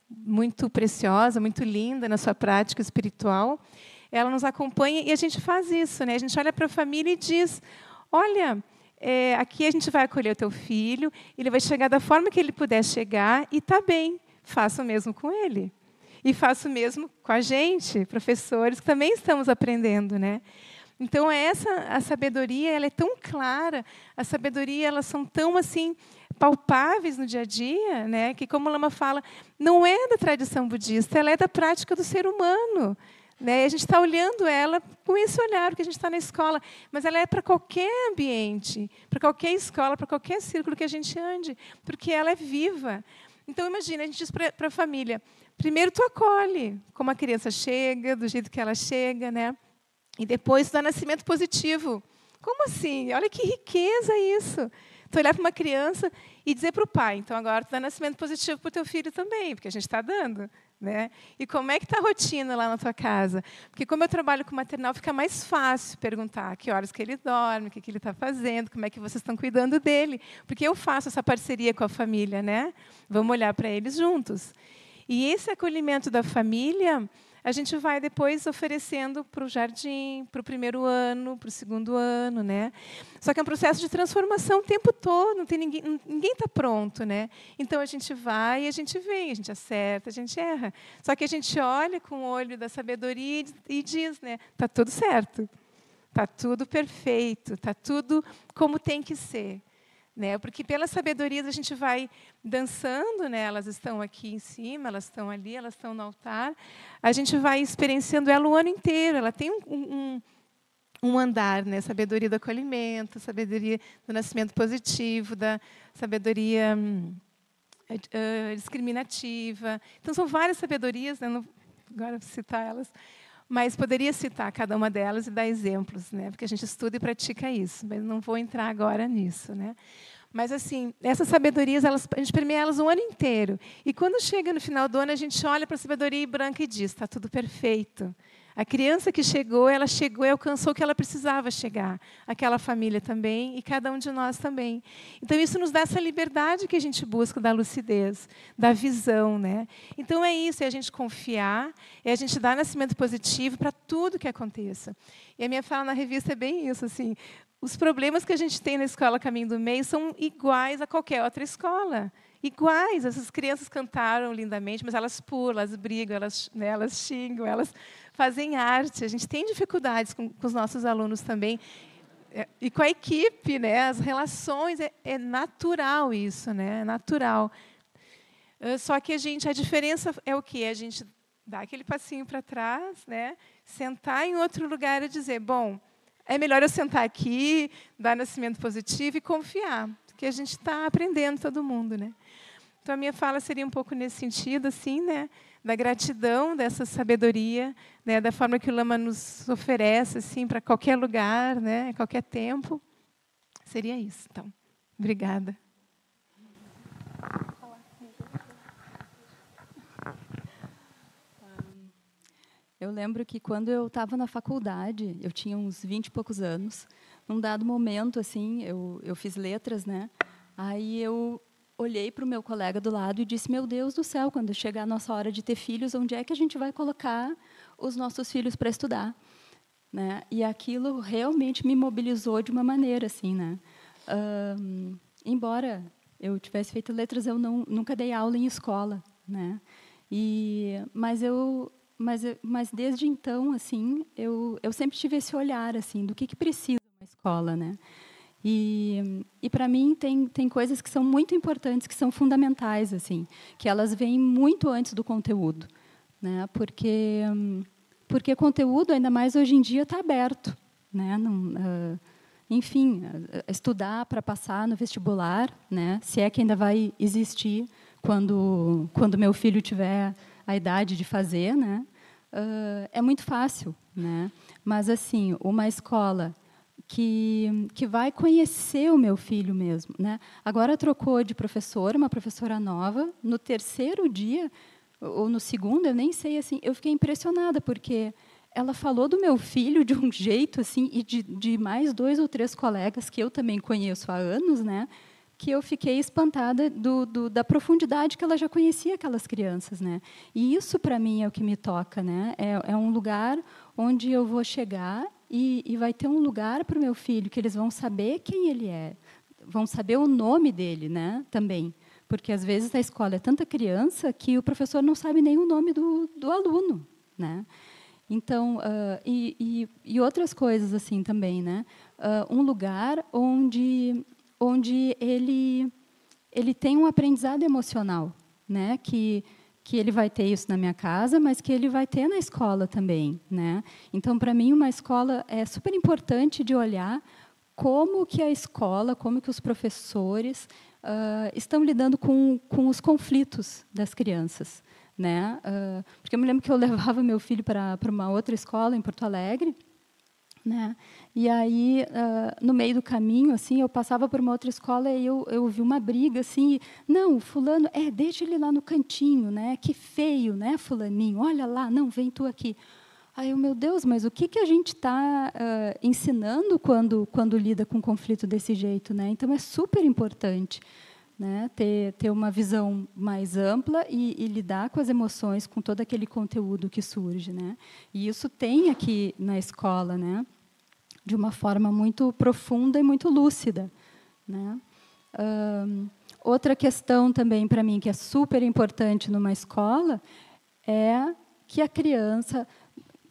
muito preciosa, muito linda na sua prática espiritual. Ela nos acompanha e a gente faz isso, né? A gente olha para a família e diz: olha, é, aqui a gente vai acolher o teu filho, ele vai chegar da forma que ele puder chegar e está bem, faça o mesmo com ele. E faça o mesmo com a gente, professores, que também estamos aprendendo, né? Então essa a sabedoria, ela é tão clara, a sabedoria elas são tão assim palpáveis no dia a dia, né? Que como Lama fala, não é da tradição budista, ela é da prática do ser humano. Né? E a gente está olhando ela com esse olhar, porque a gente está na escola, mas ela é para qualquer ambiente, para qualquer escola, para qualquer círculo que a gente ande, porque ela é viva. Então, imagina, a gente diz para a família, primeiro tu acolhe como a criança chega, do jeito que ela chega, né? e depois dá nascimento positivo. Como assim? Olha que riqueza isso. Tu olhar para uma criança e dizer para o pai, então agora tu dá nascimento positivo para o teu filho também, porque a gente está dando. Né? E como é que está a rotina lá na tua casa? Porque como eu trabalho com maternal, fica mais fácil perguntar que horas que ele dorme, o que, que ele está fazendo, como é que vocês estão cuidando dele. Porque eu faço essa parceria com a família, né? Vamos olhar para eles juntos. E esse acolhimento da família a gente vai depois oferecendo para o jardim, para o primeiro ano, para o segundo ano, né? Só que é um processo de transformação o tempo todo, não tem ninguém, ninguém está pronto, né? Então a gente vai e a gente vem, a gente acerta, a gente erra. Só que a gente olha com o olho da sabedoria e diz, né? Tá tudo certo, tá tudo perfeito, tá tudo como tem que ser né? Porque pela sabedoria a gente vai dançando, né? Elas estão aqui em cima, elas estão ali, elas estão no altar. A gente vai experienciando ela o ano inteiro. Ela tem um, um, um andar, né? Sabedoria do acolhimento, sabedoria do nascimento positivo, da sabedoria uh, discriminativa. Então são várias sabedorias, né? Não, agora vou citar elas. Mas poderia citar cada uma delas e dar exemplos, né? porque a gente estuda e pratica isso, mas não vou entrar agora nisso. Né? Mas, assim, essas sabedorias, elas, a gente permeia elas o ano inteiro. E quando chega no final do ano, a gente olha para a sabedoria branca e diz: está tudo perfeito. A criança que chegou, ela chegou e alcançou o que ela precisava chegar. Aquela família também e cada um de nós também. Então isso nos dá essa liberdade que a gente busca da lucidez, da visão, né? Então é isso, é a gente confiar, é a gente dar nascimento positivo para tudo que aconteça. E a minha fala na revista é bem isso, assim, os problemas que a gente tem na escola Caminho do Meio são iguais a qualquer outra escola iguais. Essas crianças cantaram lindamente, mas elas pulam, elas brigam, elas, né, elas xingam, elas fazem arte. A gente tem dificuldades com, com os nossos alunos também. É, e com a equipe, né, as relações, é, é natural isso, né, é natural. Uh, só que a gente, a diferença é o quê? A gente dá aquele passinho para trás, né, sentar em outro lugar e dizer, bom, é melhor eu sentar aqui, dar nascimento positivo e confiar, porque a gente está aprendendo todo mundo, né? Então a minha fala seria um pouco nesse sentido, assim, né? Da gratidão dessa sabedoria, né? Da forma que o Lama nos oferece, assim, para qualquer lugar, né? Qualquer tempo. Seria isso. Então, obrigada. Eu lembro que quando eu estava na faculdade, eu tinha uns 20 e poucos anos, num dado momento, assim, eu, eu fiz letras, né? Aí eu olhei para o meu colega do lado e disse: Meu Deus do céu, quando chegar a nossa hora de ter filhos, onde é que a gente vai colocar os nossos filhos para estudar? Né? E aquilo realmente me mobilizou de uma maneira assim, né? Um, embora eu tivesse feito letras, eu não, nunca dei aula em escola, né? E mas eu mas, mas desde então assim eu, eu sempre tive esse olhar assim do que que precisa uma escola né e, e para mim tem, tem coisas que são muito importantes, que são fundamentais, assim, que elas vêm muito antes do conteúdo, né? Porque porque conteúdo ainda mais hoje em dia está aberto, né? Não, uh, enfim, uh, estudar para passar no vestibular, né? Se é que ainda vai existir quando quando meu filho tiver a idade de fazer, né? Uh, é muito fácil, né? Mas assim, uma escola que, que vai conhecer o meu filho mesmo. Né? Agora trocou de professora, uma professora nova. No terceiro dia, ou no segundo, eu nem sei, assim, eu fiquei impressionada, porque ela falou do meu filho de um (laughs) jeito, assim, e de, de mais dois ou três colegas que eu também conheço há anos, né? que eu fiquei espantada do, do, da profundidade que ela já conhecia aquelas crianças, né? E isso para mim é o que me toca, né? É, é um lugar onde eu vou chegar e, e vai ter um lugar para o meu filho que eles vão saber quem ele é, vão saber o nome dele, né? Também, porque às vezes na escola é tanta criança que o professor não sabe nem o nome do, do aluno, né? Então, uh, e, e, e, outras coisas assim também, né? Uh, um lugar onde onde ele ele tem um aprendizado emocional, né? Que que ele vai ter isso na minha casa, mas que ele vai ter na escola também, né? Então, para mim, uma escola é super importante de olhar como que a escola, como que os professores uh, estão lidando com, com os conflitos das crianças, né? Uh, porque eu me lembro que eu (laughs) levava meu filho para uma outra escola em Porto Alegre, né? E aí, uh, no meio do caminho, assim, eu passava por uma outra escola e eu, eu vi uma briga, assim, não, fulano, é, deixa ele lá no cantinho, né? Que feio, né, fulaninho? Olha lá, não, vem tu aqui. Aí eu, meu Deus, mas o que, que a gente está uh, ensinando quando, quando lida com um conflito desse jeito, né? Então, é super importante né, ter, ter uma visão mais ampla e, e, lidar com as emoções, com todo aquele conteúdo que surge. Né? E isso tem aqui na escola, né? De uma forma muito profunda e muito lúcida. Né? outra questão também para mim que é super importante numa escola é que a criança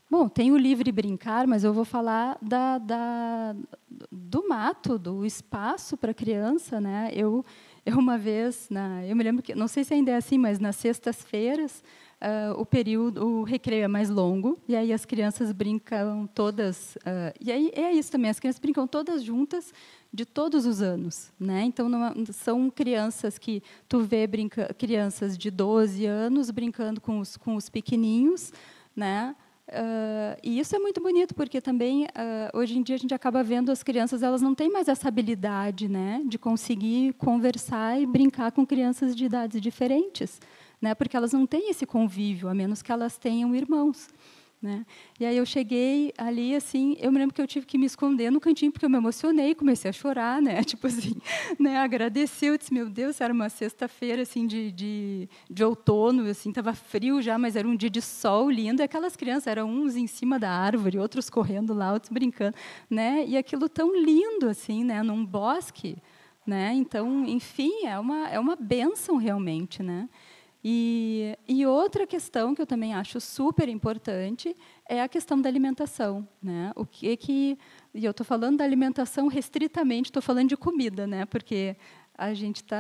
Bom, tem o livre brincar, mas eu vou falar da, da do mato, do espaço para criança. Né? Eu, eu, uma vez, na, eu me lembro que, não sei se ainda é assim, mas nas sextas-feiras, uh, o período, o recreio é mais longo, e aí as crianças brincam todas. Uh, e aí é isso também, as crianças brincam todas juntas de todos os anos, né? Então não, são crianças que tu vê brinca, crianças de 12 anos brincando com os com os pequeninhos, né? Uh, e isso é muito bonito porque também hoje em dia a gente acaba vendo as crianças elas não têm mais essa habilidade né de conseguir conversar e brincar com crianças de idades diferentes né? Porque elas não têm esse convívio, a menos que elas tenham irmãos. Né? E aí eu cheguei ali, assim, eu me lembro que eu tive que me esconder no cantinho porque eu me emocionei, comecei a chorar, né? (laughs) Tipo assim, né? Agradecer, eu disse, meu Deus, era uma sexta-feira assim de, de, de outono, assim, estava frio já, mas era um dia de sol lindo. E aquelas crianças eram uns em cima da árvore, outros correndo lá, outros brincando, né? E aquilo tão lindo assim, né? Num bosque, né? Então, enfim, é uma é uma benção realmente, né? E, e, outra questão que eu também acho super importante é a questão da alimentação, né? O que que e eu estou falando da alimentação restritamente, estou falando de comida, né? Porque a gente tá,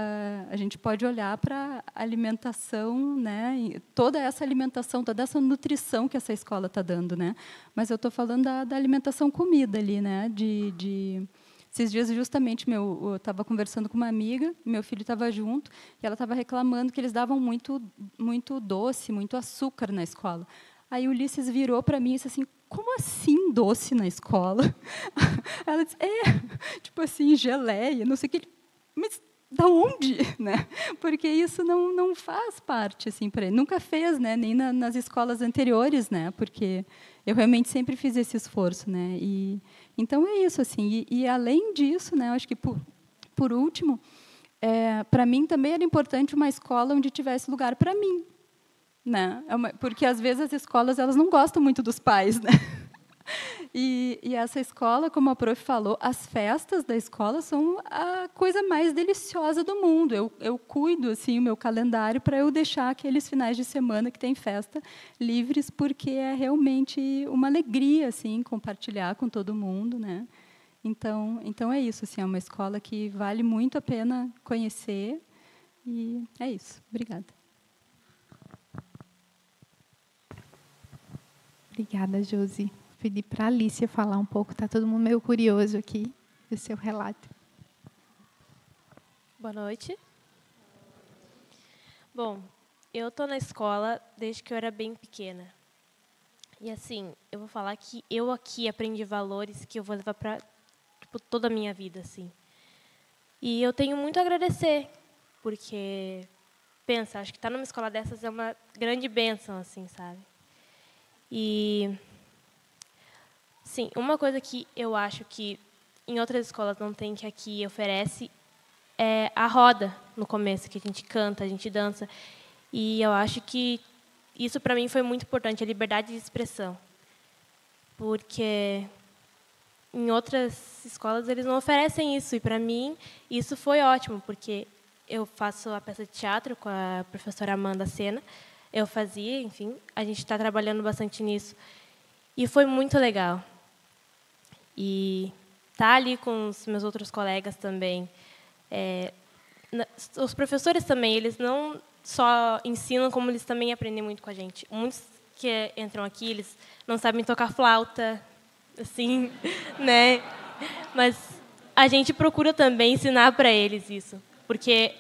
a gente pode olhar para alimentação, né? Toda essa alimentação, toda essa nutrição que essa escola está dando, né? Mas eu estou falando da, da, alimentação comida ali, né? de, de esses dias, justamente, meu, eu estava conversando com uma amiga, meu filho estava junto, e ela estava reclamando que eles davam muito, muito doce, muito açúcar na escola. Aí o Ulisses virou para mim e disse assim: Como assim doce na escola? (laughs) Ela disse: É, tipo assim, geleia, não sei o que. Mas da onde, (laughs) né? Porque isso não não faz parte assim para ele. Nunca fez, né? Nem na, nas escolas anteriores, né? Porque eu realmente sempre fiz esse esforço, né? E então é isso assim. E, e além disso, né? Acho que por, por último, é, para mim também era importante uma escola onde tivesse lugar para mim, né? É porque às vezes as escolas elas não gostam muito dos pais, né? E, e, essa escola, como a prof falou, as festas da escola são a coisa mais deliciosa do mundo. Eu, eu cuido assim o meu calendário para eu deixar aqueles finais de semana que tem festa livres, porque é realmente uma alegria assim compartilhar com todo mundo, né? Então, então é isso. Assim, é uma escola que vale muito a pena conhecer. E é isso. Obrigada. Obrigada, Josi pedir para a Alicia falar um pouco, está todo mundo meio curioso aqui do seu relato. Boa noite. Bom, eu estou na escola desde que eu era bem pequena. E assim, eu vou falar que eu aqui aprendi valores que eu vou levar para tipo, toda a minha vida, assim. E eu tenho muito a agradecer, porque, pensa, acho que estar numa escola dessas é uma grande bênção, assim, sabe? E, sim, uma coisa que eu acho que em outras escolas não tem, que aqui oferece, é a roda no começo, que a gente canta, a gente dança. E eu acho que isso para mim foi muito importante, a liberdade de expressão. Porque em outras escolas eles não oferecem isso e para mim isso foi ótimo, porque eu faço a peça de teatro com a professora Amanda Sena. Eu fazia, enfim, a gente está trabalhando bastante nisso. E foi muito legal. E estar tá ali com os meus outros colegas também. É, os professores também, eles não só ensinam, como eles também aprendem muito com a gente. Muitos que entram aqui, eles não sabem tocar flauta, assim, (laughs) né? Mas a gente procura também ensinar para eles isso, porque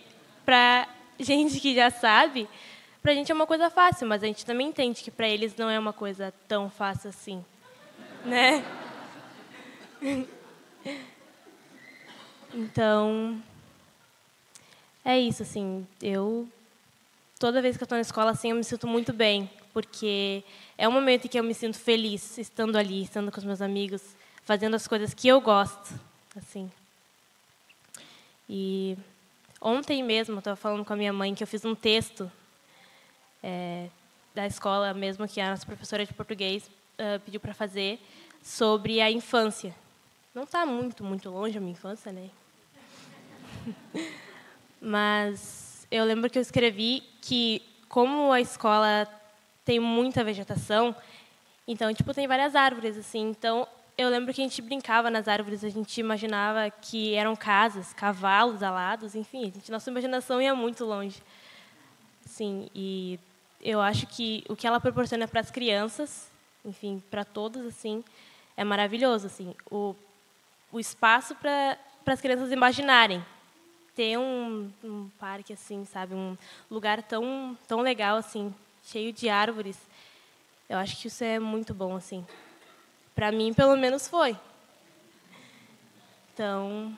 para gente que já sabe, para a gente é uma coisa fácil, mas a gente também entende que para eles não é uma coisa tão fácil assim, né? Então, é isso, assim, eu toda vez que eu estou na escola assim, eu me sinto muito bem, porque é um momento em que eu me sinto feliz estando ali, estando com os meus amigos, fazendo as coisas que eu gosto, assim. E ontem mesmo estava falando com a minha mãe que eu fiz um texto é, da escola mesmo que a nossa professora de português uh, pediu para fazer sobre a infância. Não está muito muito longe a minha infância, né? (laughs) Mas eu lembro que eu escrevi que, como a escola tem muita vegetação, então, tipo, tem várias árvores, assim. Então, eu lembro que a gente brincava nas árvores, a gente imaginava que eram casas, cavalos alados, enfim, a gente, nossa imaginação ia muito longe. Sim, e eu acho que o que ela proporciona para as crianças, enfim, para todos, assim, é maravilhoso, assim. O, o espaço para as crianças imaginarem ter um, um parque assim, sabe, um lugar tão tão legal assim, cheio de árvores, eu acho que isso é muito bom assim. Para mim, pelo menos foi. Então,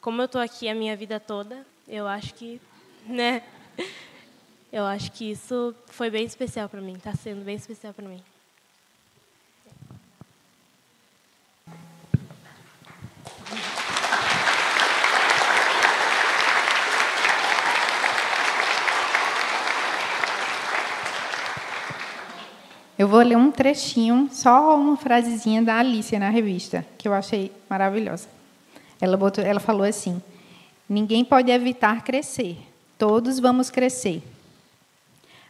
como eu estou aqui a minha vida toda, eu acho que, (laughs) né? Eu acho que isso foi bem especial para mim, está sendo bem especial para mim. Eu vou ler um trechinho, só uma frasezinha da Alicia na revista, que eu achei maravilhosa. Ela, botou, ela falou assim: Ninguém pode evitar crescer, todos vamos crescer.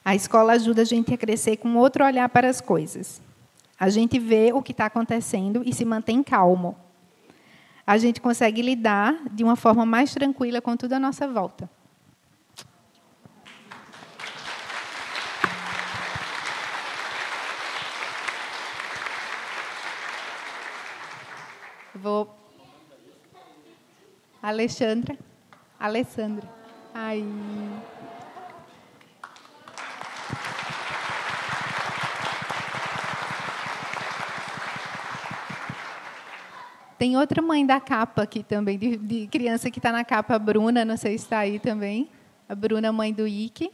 A escola ajuda a gente a crescer com outro olhar para as coisas. A gente vê o que está acontecendo e se mantém calmo. A gente consegue lidar de uma forma mais tranquila com tudo à nossa volta. Vou. Alexandra. Alessandra. Aí. Tem outra mãe da capa aqui também, de, de criança que está na capa, a Bruna, não sei se está aí também. A Bruna, mãe do Ike.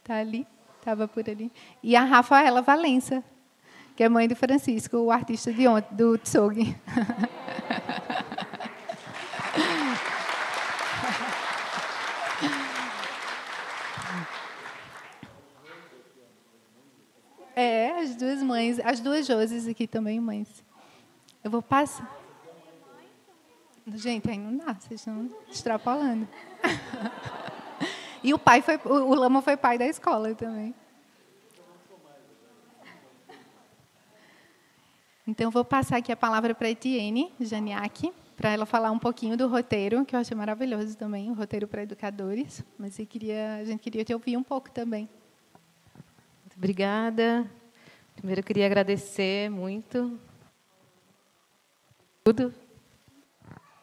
Está ali, estava por ali. E a Rafaela Valença, que é mãe do Francisco, o artista de ontem, do Tsog. (laughs) É, as duas mães, as duas Joses aqui também, mães. Eu vou passar. Gente, aí não dá, vocês estão extrapolando. (laughs) E o pai foi, o Lama foi pai da escola também. Então, vou passar aqui a palavra para a Etienne Janiak, para ela falar um pouquinho do roteiro, que eu achei maravilhoso também, o roteiro para educadores. Mas eu queria, a gente queria te ouvir um pouco também. Muito obrigada. Primeiro, eu queria agradecer muito. Tudo.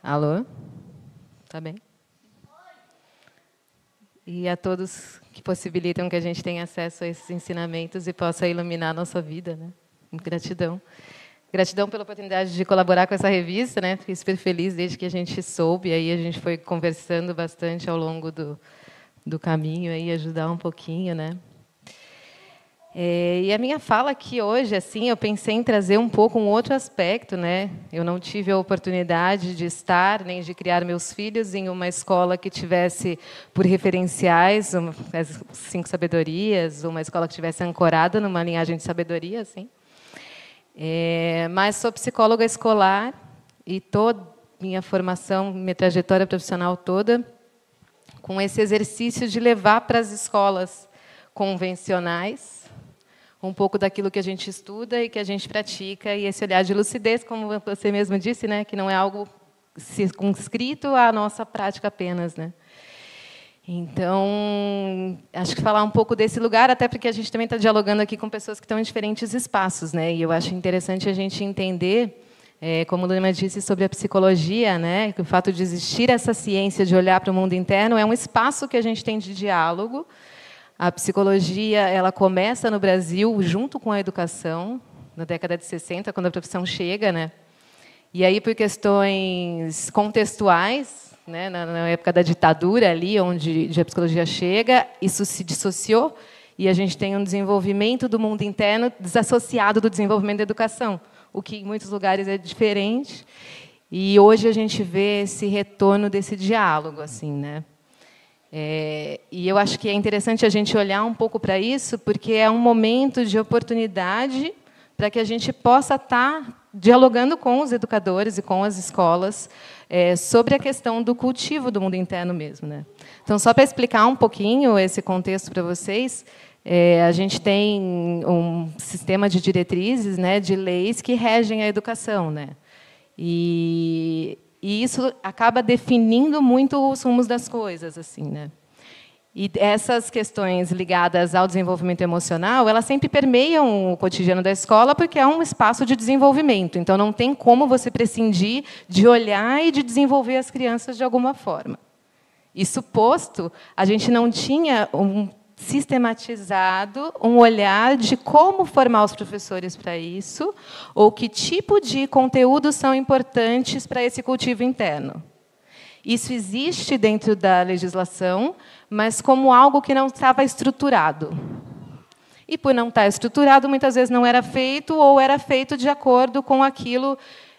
Alô? Tá bem? E a todos que possibilitam que a gente tenha acesso a esses ensinamentos e possa iluminar a nossa vida, né? Gratidão. Gratidão pela oportunidade de colaborar com essa revista, né? Fiquei super feliz desde que a gente soube, aí a gente foi conversando bastante ao longo do, do caminho, aí ajudar um pouquinho, né? É, e a minha fala aqui hoje, assim, eu pensei em trazer um pouco um outro aspecto, né? Eu não tive a oportunidade de estar nem de criar meus filhos em uma escola que tivesse por referenciais uma, as cinco sabedorias, uma escola que tivesse ancorada numa linhagem de sabedoria, assim. É, mas sou psicóloga escolar e toda minha formação, minha trajetória profissional toda, com esse exercício de levar para as escolas convencionais um pouco daquilo que a gente estuda e que a gente pratica, e esse olhar de lucidez, como você mesmo disse, né, que não é algo circunscrito à nossa prática apenas. Né? Então, acho que falar um pouco desse lugar, até porque a gente também está dialogando aqui com pessoas que estão em diferentes espaços, né? E eu acho interessante a gente entender, é, como Lima disse sobre a psicologia, né? Que o fato de existir essa ciência de olhar para o mundo interno é um espaço que a gente tem de diálogo, a psicologia ela começa no Brasil junto com a educação, na década de 60, quando a profissão chega, né? E aí por questões contextuais, né, na, na época da ditadura ali, onde a psicologia chega, isso se dissociou e a gente tem um desenvolvimento do mundo interno desassociado do desenvolvimento da educação, o que em muitos lugares é diferente. E hoje a gente vê esse retorno desse diálogo, assim, né? É, e eu acho que é interessante a gente olhar um pouco para isso, porque é um momento de oportunidade para que a gente possa estar tá dialogando com os educadores e com as escolas é, sobre a questão do cultivo do mundo interno mesmo. Né? Então, só para explicar um pouquinho esse contexto para vocês, é, a gente tem um sistema de diretrizes, né, de leis que regem a educação. Né? E e isso acaba definindo muito os rumos das coisas, assim, né? E essas questões ligadas ao desenvolvimento emocional, elas sempre permeiam o cotidiano da escola, porque é um espaço de desenvolvimento. Então, não tem como você prescindir de olhar e de desenvolver as crianças de alguma forma. Isso posto, a gente não tinha um sistematizado um olhar de como formar os professores para isso, ou que tipo de conteúdos são importantes para esse cultivo interno. Isso existe dentro da legislação, mas como algo que não estava estruturado. E por não estar estruturado, muitas vezes não era feito ou era feito de acordo com aquilo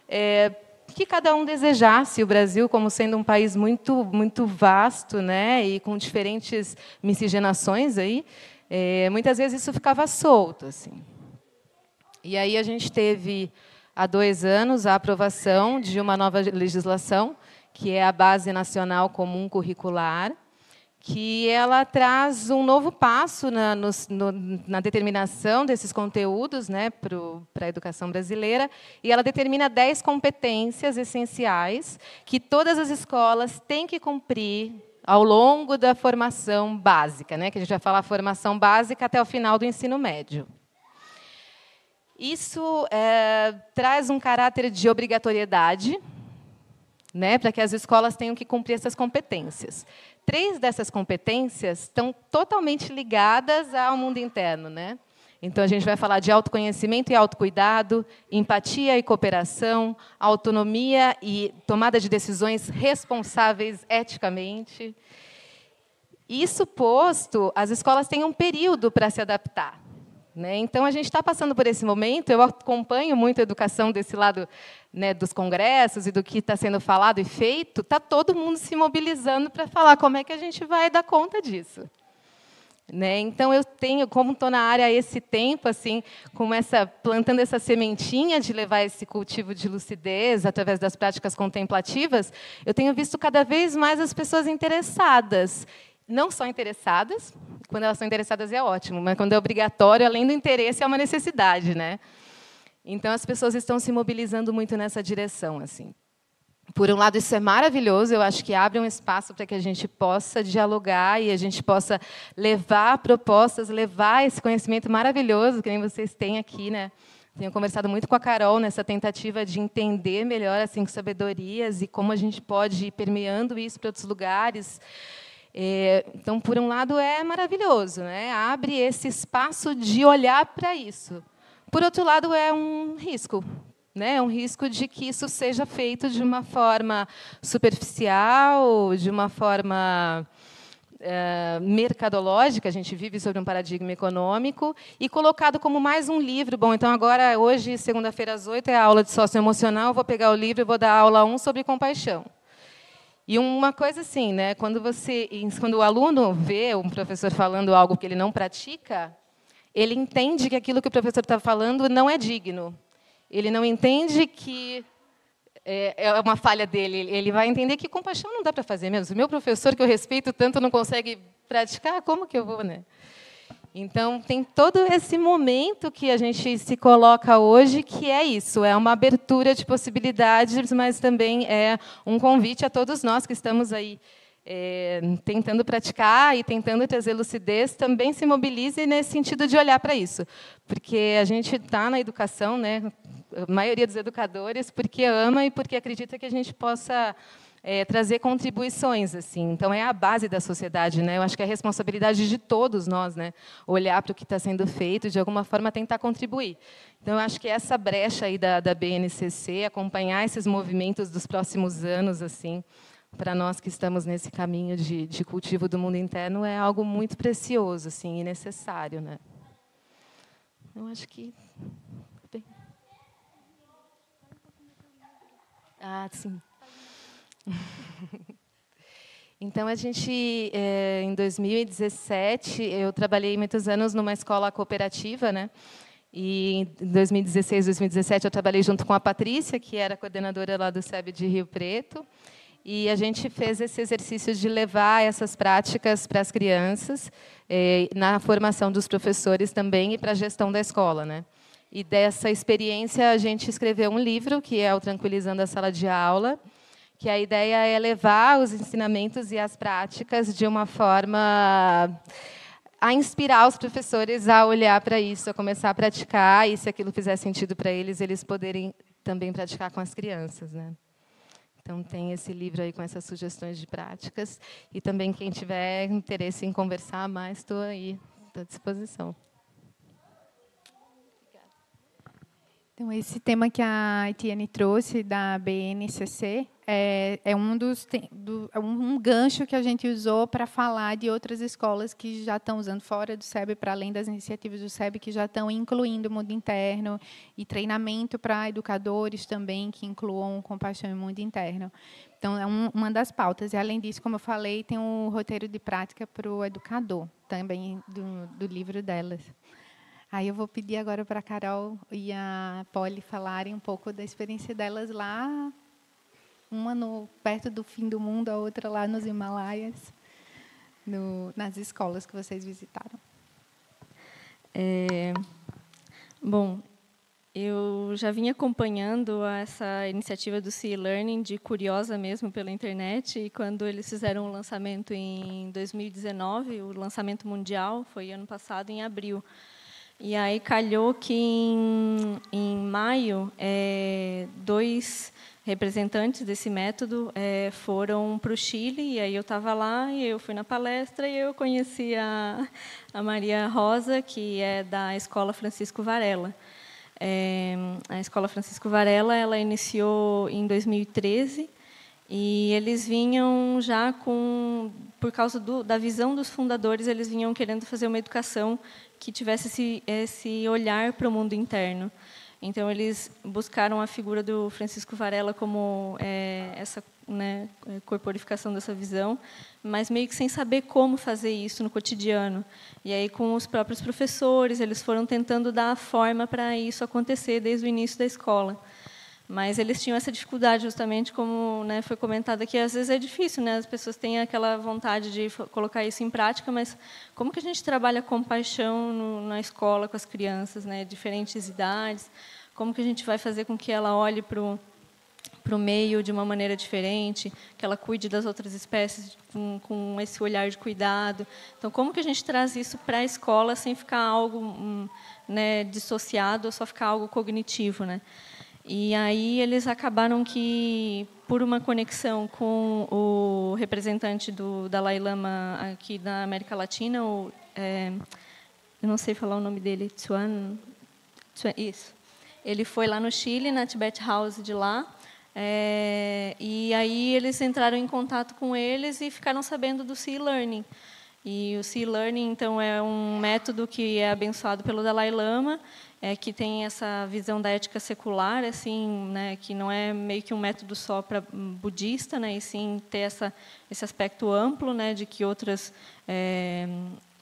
é, que cada um desejasse. O Brasil, como sendo um país muito, muito vasto, né, e com diferentes miscigenações aí, é, muitas vezes isso ficava solto, assim. E aí a gente teve há dois anos a aprovação de uma nova legislação, que é a Base Nacional Comum Curricular, que ela traz um novo passo na, no, no, na determinação desses conteúdos né, para a educação brasileira, e ela determina dez competências essenciais que todas as escolas têm que cumprir ao longo da formação básica, né, que a gente vai falar formação básica até o final do ensino médio. Isso é, traz um caráter de obrigatoriedade, né, para que as escolas tenham que cumprir essas competências três dessas competências estão totalmente ligadas ao mundo interno, né? Então a gente vai falar de autoconhecimento e autocuidado, empatia e cooperação, autonomia e tomada de decisões responsáveis eticamente. Isso posto, as escolas têm um período para se adaptar. Né? Então, a gente está passando por esse momento. Eu acompanho muito a educação desse lado né, dos congressos e do que está sendo falado e feito. Está todo mundo se mobilizando para falar como é que a gente vai dar conta disso. Né? Então eu tenho, como estou na área há esse tempo, assim, com essa plantando essa sementinha de levar esse cultivo de lucidez através das práticas contemplativas, eu tenho visto cada vez mais as pessoas interessadas não só interessadas, quando elas são interessadas é ótimo, mas quando é obrigatório, além do interesse, é uma necessidade, né? Então as pessoas estão se mobilizando muito nessa direção, assim. Por um lado, isso é maravilhoso, eu acho que abre um espaço para que a gente possa dialogar e a gente possa levar propostas, levar esse conhecimento maravilhoso que nem vocês têm aqui, né? Tenho conversado muito com a Carol nessa tentativa de entender melhor as cinco sabedorias e como a gente pode ir permeando isso para outros lugares. É, então, por um lado, é maravilhoso, né? abre esse espaço de olhar para isso. Por outro lado, é um risco, né? É um risco de que isso seja feito de uma forma superficial, de uma forma é, mercadológica, a gente vive sobre um paradigma econômico, e colocado como mais um livro. Bom, então agora, hoje, segunda-feira às oito, é a aula de socioemocional, vou pegar o livro e vou dar aula 1 um sobre compaixão. E uma coisa assim, né, quando, você, quando o aluno vê um professor falando algo que ele não pratica, ele entende que aquilo que o professor está falando não é digno. Ele não entende que é, é uma falha dele. Ele vai entender que compaixão não dá para fazer mesmo. O meu professor, que eu respeito tanto, não consegue praticar, como que eu vou, né? Então, tem todo esse momento que a gente se coloca hoje, que é isso, é uma abertura de possibilidades, mas também é um convite a todos nós que estamos aí é, tentando praticar e tentando trazer lucidez, também se mobilize nesse sentido de olhar para isso. Porque a gente está na educação, né, a maioria dos educadores, porque ama e porque acredita que a gente possa é, trazer contribuições assim. Então é a base da sociedade né? Eu acho que é a responsabilidade de todos nós né? Olhar para o que está sendo feito e de alguma forma tentar contribuir. Então eu acho que essa brecha aí da, da BNCC acompanhar esses movimentos dos próximos anos assim para nós que estamos nesse caminho de, de cultivo do mundo interno é algo muito precioso assim e necessário né? Eu acho que ah sim (laughs) Então, a gente, é, em 2017, eu trabalhei muitos anos numa escola cooperativa, né? E em 2016, 2017, eu trabalhei junto com a Patrícia, que era coordenadora lá do SEB de Rio Preto. E a gente fez esse exercício de levar essas práticas para as crianças, é, na formação dos professores também e para a gestão da escola. Né? E dessa experiência, a gente escreveu um livro, que é o Tranquilizando a Sala de Aula, que a ideia é levar os ensinamentos e as práticas de uma forma a inspirar os professores a olhar para isso, a começar a praticar, e se aquilo fizer sentido para eles, eles poderem também praticar com as crianças. Né? Então, tem esse livro aí com essas sugestões de práticas. E também, quem tiver interesse em conversar mais, estou aí à disposição. Então, esse tema que a Etienne trouxe da BNCC é, é um dos do, é um, gancho que a gente usou para falar de outras escolas que já estão usando fora do SEB, para além das iniciativas do SEB, que já estão incluindo o mundo interno e treinamento para educadores também que incluam compaixão e mundo interno. Então, é um, uma das pautas. E, além disso, como eu falei, tem um roteiro de prática para o educador, também do, do livro delas. Aí eu vou pedir agora para a Carol e a Polly falarem um pouco da experiência delas lá, uma no, perto do fim do mundo, a outra lá nos Himalaias, no, nas escolas que vocês visitaram. É, bom, eu já vim acompanhando essa iniciativa do Sea Learning de curiosa mesmo pela internet e quando eles fizeram o lançamento em 2019, o lançamento mundial foi ano passado em abril. E aí calhou que em, em maio, é, dois representantes desse método é, foram para o Chile, e aí eu estava lá, e eu fui na palestra, e eu conheci a, a Maria Rosa, que é da Escola Francisco Varela. É, a Escola Francisco Varela ela iniciou em 2013, e eles vinham já com, por causa do, da visão dos fundadores, eles vinham querendo fazer uma educação que tivesse esse, esse olhar para o mundo interno. Então, eles buscaram a figura do Francisco Varela como é, essa né, corporificação dessa visão, mas meio que sem saber como fazer isso no cotidiano. E aí, com os próprios professores, eles foram tentando dar a forma para isso acontecer desde o início da escola. Mas eles tinham essa dificuldade, justamente como né, foi comentado aqui, às vezes é difícil, né? As pessoas têm aquela vontade de colocar isso em prática, mas como que a gente trabalha compaixão no, na escola com as crianças, né? Diferentes idades, como que a gente vai fazer com que ela olhe para o meio de uma maneira diferente, que ela cuide das outras espécies com, com, esse olhar de cuidado. Então, como que a gente traz isso para a escola sem ficar algo um, né, dissociado ou só ficar algo cognitivo, né? E aí eles acabaram que, por uma conexão com o representante do Dalai Lama aqui da América Latina, é, eu não sei falar o nome dele, Tsuan, isso. ele foi lá no Chile, na Tibet House de lá, é, e aí eles entraram em contato com eles e ficaram sabendo do Sea Learning. E o Sea Learning, então, é um método que é abençoado pelo Dalai Lama, é, que tem essa visão da ética secular, assim, né, que não é meio que um método só para budista, né, e sim ter essa, esse aspecto amplo, né, de que outras é,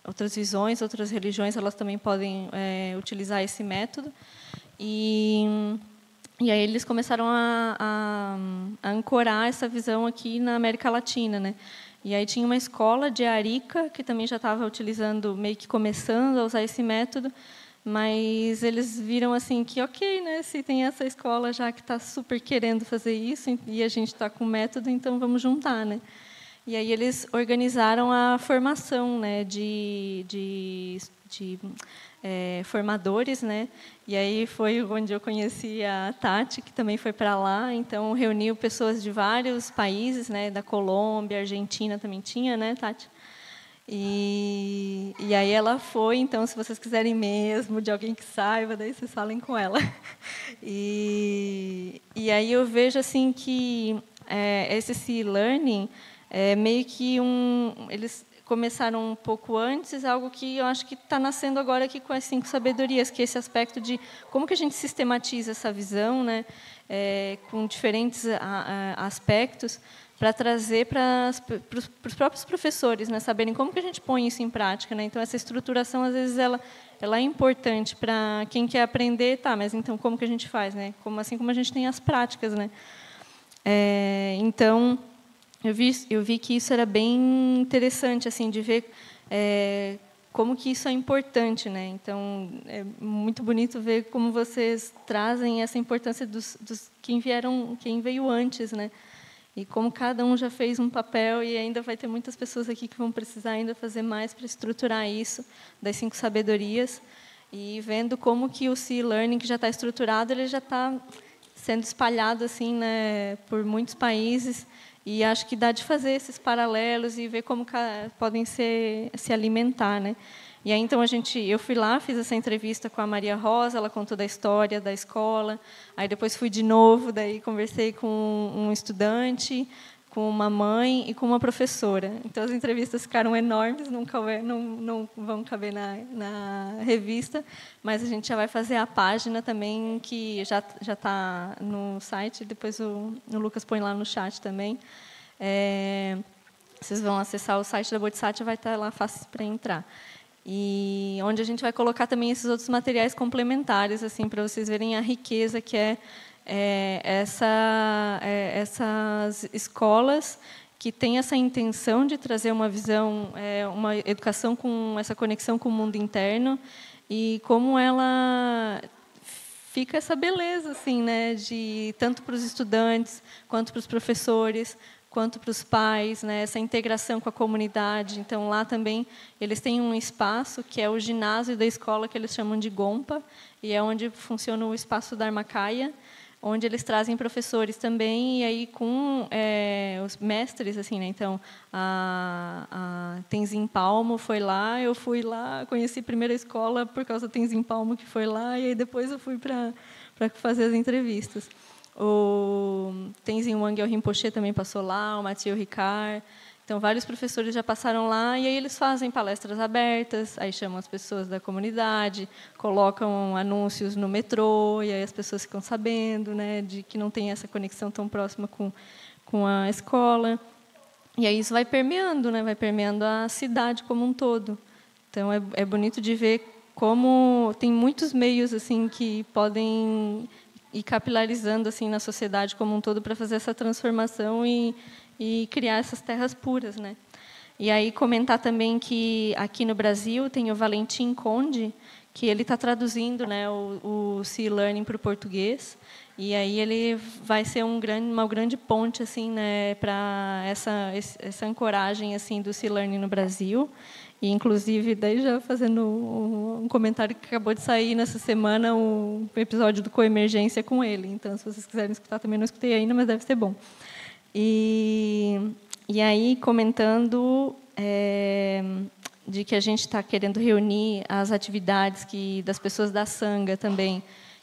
outras visões, outras religiões, elas também podem é, utilizar esse método. E e aí eles começaram a, a, a, ancorar essa visão aqui na América Latina, né? E aí tinha uma escola de Arica que também já estava utilizando, meio que começando a usar esse método, mas eles viram assim que ok, né? Se tem essa escola já que está super querendo fazer isso e a gente está com método, então vamos juntar, né? E aí eles organizaram a formação, né? De, de, de é, formadores, né? E aí foi onde eu conheci a Tati, que também foi para lá. Então reuniu pessoas de vários países, né? Da Colômbia, Argentina também tinha, né, Tati? E, e aí ela foi. Então, se vocês quiserem mesmo de alguém que saiba, daí vocês falem com ela. (laughs) E, e aí eu vejo assim que é, esse learning é meio que um eles começaram um pouco antes, algo que eu acho que está nascendo agora aqui com as cinco sabedorias, que é esse aspecto de como que a gente sistematiza essa visão, né, é, com diferentes a, a, aspectos, para trazer para, os próprios professores, né, saberem como que a gente põe isso em prática. Né? Então, essa estruturação, às vezes, ela, ela é importante para quem quer aprender, tá, mas então como que a gente faz? Né? Como, assim como a gente tem as práticas. Né? É, então, eu vi, eu vi que isso era bem interessante, assim, de ver é, como que isso é importante, né? Então é muito bonito ver como vocês trazem essa importância dos, dos quem vieram, quem veio antes, né? E como cada um já fez um papel e ainda vai ter muitas pessoas aqui que vão precisar ainda fazer mais para estruturar isso das cinco sabedorias e vendo como que o Sea Learning que já está estruturado ele já está sendo espalhado assim, né, por muitos países e acho que dá de fazer esses paralelos e ver como podem ser, se alimentar, né? E aí então a gente, eu fui lá, fiz essa entrevista com a Maria Rosa, ela contou da história da escola. Aí depois fui de novo, daí conversei com um estudante, com uma mãe e com uma professora. Então as entrevistas ficaram enormes, não, não, não vão caber na, na, revista, mas a gente já vai fazer a página também que já já está no site. Depois o, o, Lucas põe lá no chat também. É, vocês vão acessar o site da Bodhisattva, vai estar tá lá fácil para entrar. E onde a gente vai colocar também esses outros materiais complementares, assim, para vocês verem a riqueza que é é, essa, é, essas escolas que têm essa intenção de trazer uma visão, é, uma educação com essa conexão com o mundo interno e como ela fica essa beleza assim, né, de tanto para os estudantes quanto para os professores, quanto para os pais, né, essa integração com a comunidade. Então lá também eles têm um espaço que é o ginásio da escola que eles chamam de Gompa e é onde funciona o espaço da Armacaia onde eles trazem professores também e aí com é, os mestres assim né? Então a, a Tenzin Palmo foi lá eu fui lá conheci a primeira escola por causa da Tenzin Palmo que foi lá e aí depois eu fui para para fazer as entrevistas. O Tenzin Wangyal Rinpoche também passou lá o Mathieu Ricard então, vários professores já passaram lá e aí eles fazem palestras abertas, aí chamam as pessoas da comunidade, colocam anúncios no metrô e aí as pessoas ficam sabendo, né, de que não tem essa conexão tão próxima com com a escola. E aí isso vai permeando, né, vai permeando a cidade como um todo. Então é, é bonito de ver como tem muitos meios assim que podem ir capilarizando assim na sociedade como um todo para fazer essa transformação e e criar essas terras puras, né? E aí comentar também que aqui no Brasil tem o Valentim Conde, que ele está traduzindo, né, o, o Sea Learning para o português. E aí ele vai ser um grande, uma grande ponte assim, né, para essa essa ancoragem assim do Sea Learning no Brasil. E inclusive daí já fazendo um comentário que acabou de sair nessa semana o episódio do Coemergência com ele. Então, se vocês quiserem escutar também não escutei ainda, mas deve ser bom. E, e aí, comentando é, de que a gente está querendo reunir as atividades que das pessoas da Sanga também,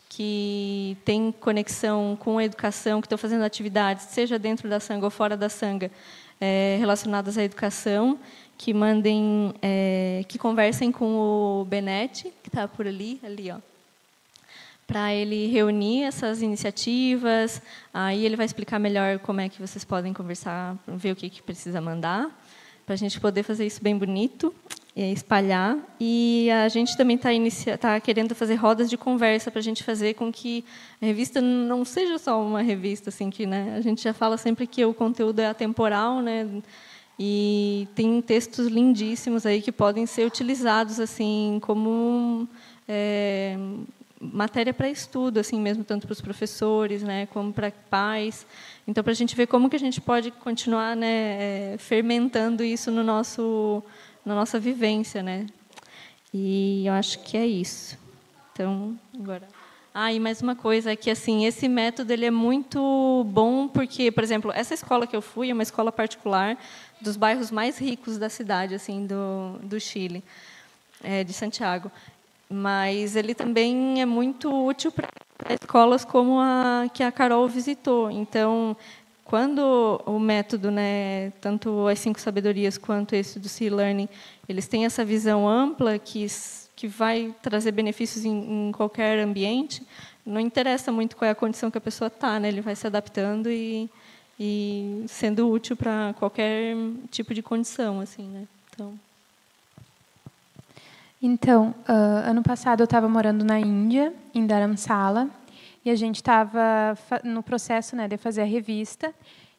que têm conexão com a educação, que estão fazendo atividades, seja dentro da sanga ou fora da sanga, é, relacionadas à educação, que mandem, é, que conversem com o Benete, que está por ali, ali, ó, para ele reunir essas iniciativas. Aí ele vai explicar melhor como é que vocês podem conversar, ver o que, que precisa mandar, para a gente poder fazer isso bem bonito e espalhar. E a gente também está tá querendo fazer rodas de conversa para a gente fazer com que a revista não seja só uma revista, assim que, né? A gente já fala sempre que o conteúdo é atemporal, né? E tem textos lindíssimos aí que podem ser utilizados assim como é, matéria para estudo, assim mesmo, tanto para os professores, né, como para pais. Então, para a gente ver como que a gente pode continuar, né, é, fermentando isso no nosso, na nossa vivência, né. E eu acho que é isso. Então, agora. Ah, e mais uma coisa é que assim esse método ele é muito bom porque, por exemplo, essa escola que eu fui é uma escola particular dos bairros mais ricos da cidade, assim, do, do Chile, é, de Santiago mas ele também é muito útil para escolas como a que a Carol visitou. Então, quando o método, né, tanto as cinco sabedorias quanto esse do Sea Learning, eles têm essa visão ampla que que vai trazer benefícios em, em qualquer ambiente, não interessa muito qual é a condição que a pessoa está, né? Ele vai se adaptando e, e sendo útil para qualquer tipo de condição, assim, né? Então. Então, uh, ano passado eu estava morando na Índia, em Dharamsala, e a gente estava no processo né, de fazer a revista.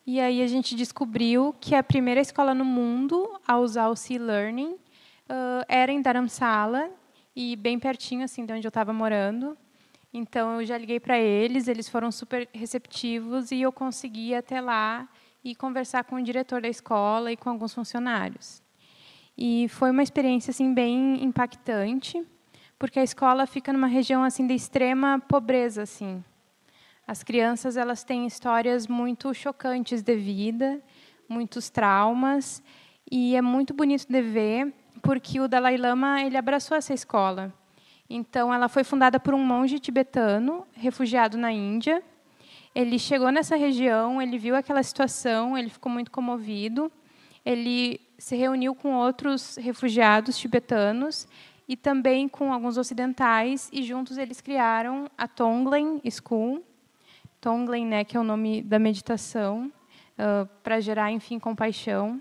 E aí a gente descobriu que a primeira escola no mundo a usar o Sea Learning uh, era em Dharamsala e bem pertinho assim de onde eu estava morando. Então eu já liguei para eles, eles foram super receptivos e eu consegui ir até lá e conversar com o diretor da escola e com alguns funcionários. E foi uma experiência assim bem impactante, porque a escola fica numa região assim de extrema pobreza assim. As crianças elas têm histórias muito chocantes de vida, muitos traumas, e é muito bonito de ver, porque o Dalai Lama ele abraçou essa escola. Então, ela foi fundada por um monge tibetano, refugiado na Índia. Ele chegou nessa região, ele viu aquela situação, ele ficou muito comovido. Ele se reuniu com outros refugiados tibetanos e também com alguns ocidentais e juntos eles criaram a Tonglen School. Tonglen, né, que é o nome da meditação, uh, para gerar, enfim, compaixão.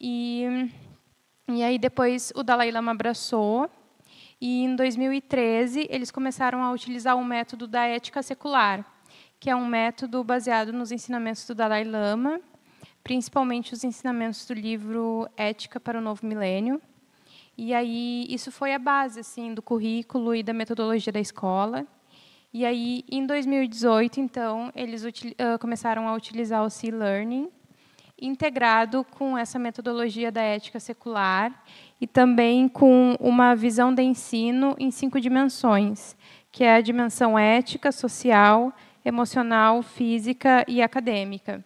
E, e aí depois o Dalai Lama abraçou e em 2013 eles começaram a utilizar o método da ética secular, que é um método baseado nos ensinamentos do Dalai Lama principalmente os ensinamentos do livro Ética para o Novo Milênio. E aí isso foi a base assim do currículo e da metodologia da escola. E aí em 2018, então, eles uh, começaram a utilizar o Sea Learning integrado com essa metodologia da ética secular e também com uma visão de ensino em cinco dimensões, que é a dimensão ética, social, emocional, física e acadêmica.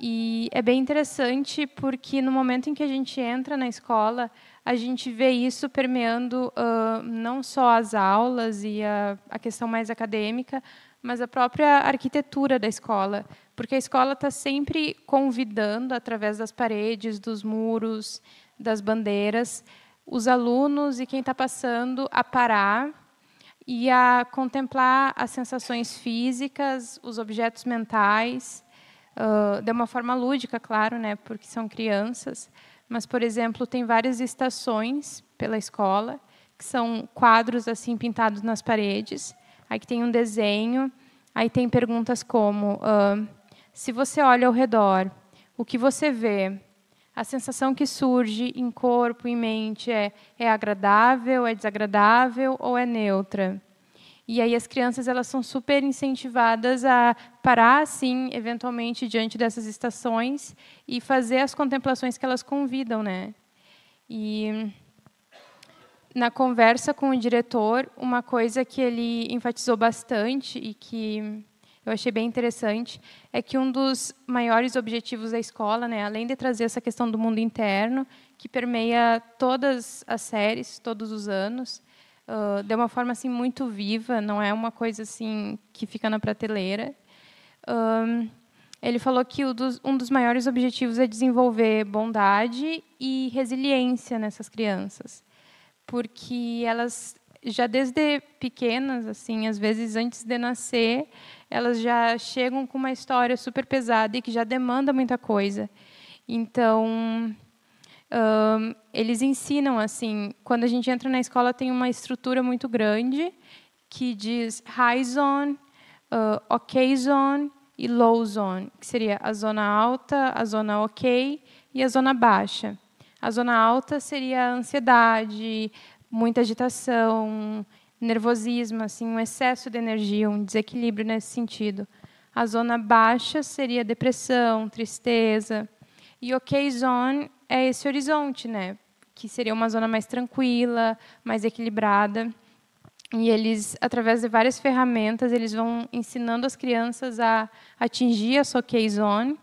E é bem interessante porque no momento em que a gente entra na escola, a gente vê isso permeando uh, não só as aulas e a, a, questão mais acadêmica, mas a própria arquitetura da escola, porque a escola está sempre convidando, através das paredes, dos muros, das bandeiras, os alunos e quem está passando a parar e a contemplar as sensações físicas, os objetos mentais uh, de uma forma lúdica, claro, né, porque são crianças. Mas, por exemplo, tem várias estações pela escola que são quadros assim pintados nas paredes. Aí tem um desenho. Aí tem perguntas como: uh, se você olha ao redor, o que você vê? A sensação que surge em corpo e mente é, é agradável, é desagradável ou é neutra? E aí as crianças elas são super incentivadas a parar assim, eventualmente diante dessas estações e fazer as contemplações que elas convidam, né? E na conversa com o diretor, uma coisa que ele enfatizou bastante e que eu achei bem interessante é que um dos maiores objetivos da escola, né, além de trazer essa questão do mundo interno, que permeia todas as séries, todos os anos, uh, de uma forma assim muito viva, não é uma coisa assim que fica na prateleira. Um, ele falou que um dos maiores objetivos é desenvolver bondade e resiliência nessas crianças, porque elas já desde pequenas, assim, às vezes antes de nascer, elas já chegam com uma história super pesada e que já demanda muita coisa. Então, um, eles ensinam assim. Quando a gente entra na escola, tem uma estrutura muito grande que diz high zone, uh, ok zone e low zone, que seria a zona alta, a zona ok e a zona baixa. A zona alta seria ansiedade, muita agitação, nervosismo, assim, um excesso de energia, um desequilíbrio nesse sentido. A zona baixa seria depressão, tristeza. E ok zone é esse horizonte, né? Que seria uma zona mais tranquila, mais equilibrada. E eles, através de várias ferramentas, eles vão ensinando as crianças a atingir a ok zone.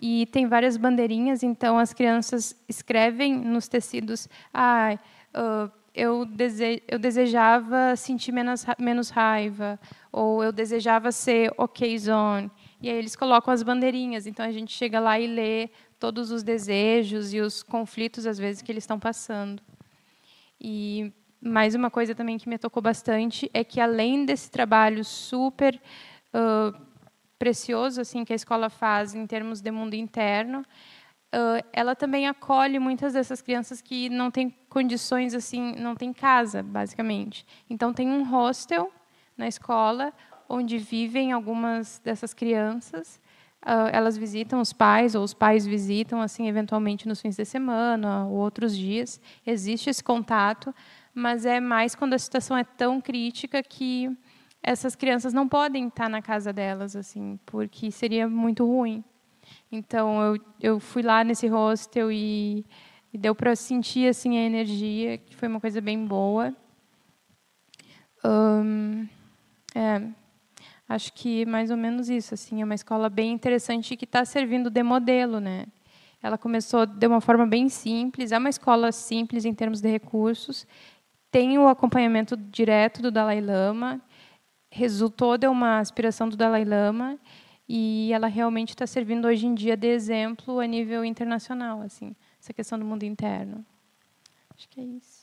E tem várias bandeirinhas, então as crianças escrevem nos tecidos, ah, eu, dese eu desejava sentir menos, menos raiva, ou eu desejava ser ok zone. E aí eles colocam as bandeirinhas, então a gente chega lá e lê todos os desejos e os conflitos, às vezes, que eles estão passando. E mais uma coisa também que me tocou bastante é que, além desse trabalho super uh, precioso assim que a escola faz em termos de mundo interno, uh, ela também acolhe muitas dessas crianças que não têm condições assim, não têm casa, basicamente. Então tem um hostel na escola onde vivem algumas dessas crianças. Uh, elas visitam os pais ou os pais visitam assim eventualmente nos fins de semana ou outros dias. Existe esse contato, mas é mais quando a situação é tão crítica que essas crianças não podem estar na casa delas assim, porque seria muito ruim. Então eu, eu fui lá nesse hostel e, e deu para sentir assim a energia, que foi uma coisa bem boa. Um, é, acho que mais ou menos isso assim é uma escola bem interessante que está servindo de modelo, né? Ela começou de uma forma bem simples, é uma escola simples em termos de recursos, tem o acompanhamento direto do Dalai Lama, resultou de uma aspiração do Dalai Lama e ela realmente está servindo hoje em dia de exemplo a nível internacional, assim, essa questão do mundo interno. Acho que é isso.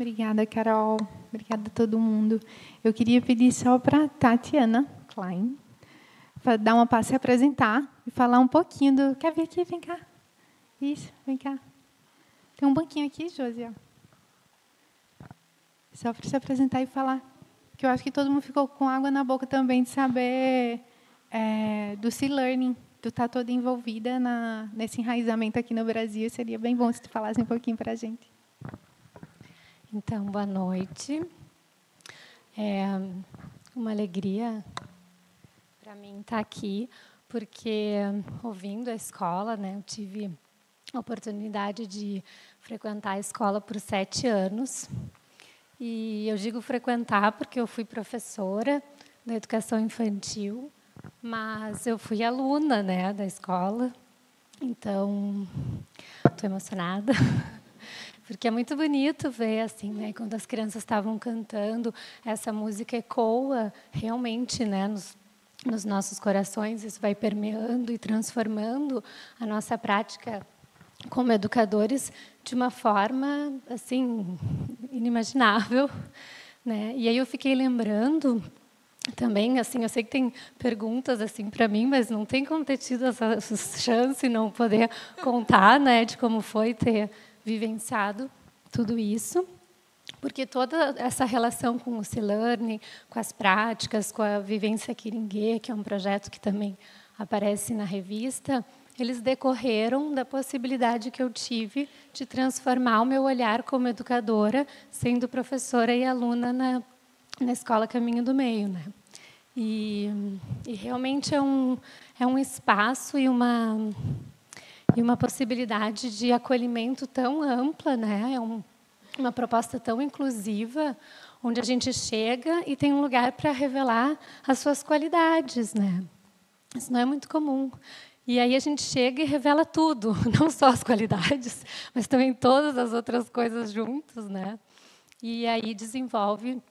Obrigada, Carol. Obrigada a todo mundo. Eu queria pedir só para Tatiana Klein para dar uma passe e apresentar e falar um pouquinho do. Quer vir aqui? Vem cá. Isso, vem cá. Tem um banquinho aqui, Josi. Só para se apresentar e falar que eu acho que todo mundo ficou com água na boca também de saber é, do C-Learning, tu estar tá toda envolvida na, nesse enraizamento aqui no Brasil. Seria bem bom se tu falasse um pouquinho para a gente. Então, boa noite. É uma alegria para mim estar tá aqui, porque ouvindo a escola, né, eu tive a oportunidade de frequentar a escola por sete anos e eu digo frequentar porque eu fui professora da educação infantil, mas eu fui aluna né, da escola. Então, estou emocionada. (laughs) Porque é muito bonito ver assim, né, quando as crianças estavam cantando, essa música ecoa realmente, né, nos, nos nossos corações, isso vai permeando e transformando a nossa prática como educadores de uma forma assim inimaginável, (laughs) né? E aí eu fiquei lembrando também, assim, eu sei que tem perguntas assim para mim, mas não tem como ter tido essa (laughs) chance não poder contar, né, de como foi ter vivenciado tudo isso, porque toda essa relação com o C-Learning, com as práticas, com a vivência Kiringue, que é um projeto que também aparece na revista, eles decorreram da possibilidade que eu tive de transformar o meu olhar como educadora, sendo professora e aluna na, na Escola Caminho do Meio. Né? E, e realmente é um, é um espaço e uma, e uma possibilidade de acolhimento tão ampla, né? é um, uma proposta tão inclusiva, onde a gente chega e tem um lugar para revelar as suas qualidades. Né? Isso não é muito comum. E aí a gente chega e revela tudo, (laughs) não só as qualidades, mas também todas as outras coisas juntos, né? E aí desenvolve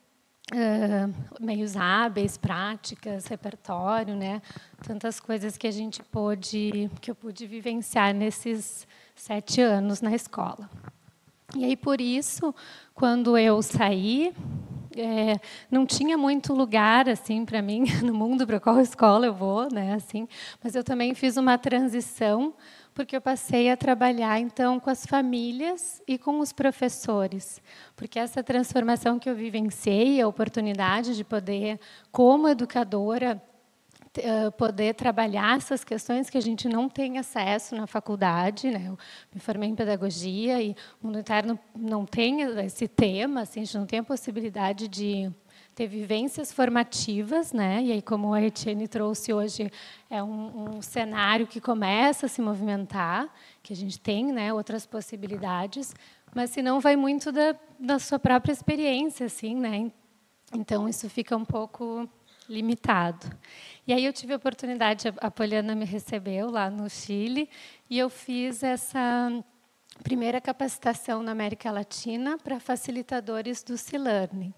Uh, meios hábeis, práticas, repertório, né? Tantas coisas que a gente pôde, que eu pude vivenciar nesses sete anos na escola. E aí por isso, quando eu saí, é, não tinha muito lugar assim para mim (laughs) no mundo para qual escola eu vou, né? Assim, mas eu também fiz uma transição porque eu passei a trabalhar então com as famílias e com os professores, porque essa transformação que eu vivenciei, a oportunidade de poder, como educadora, poder trabalhar essas questões que a gente não tem acesso na faculdade, né? Eu me formei em pedagogia e o mundo interno não tem esse tema, assim, a gente não tem a possibilidade de ter vivências formativas, né? E aí, como a Etienne trouxe hoje, é um, um, cenário que começa a se movimentar, que a gente tem, né? Outras possibilidades, mas se não vai muito da, da sua própria experiência, assim, né? Então isso fica um pouco limitado. E aí eu tive a oportunidade, a Poliana me recebeu lá no Chile e eu fiz essa primeira capacitação na América Latina para facilitadores do C-Learning.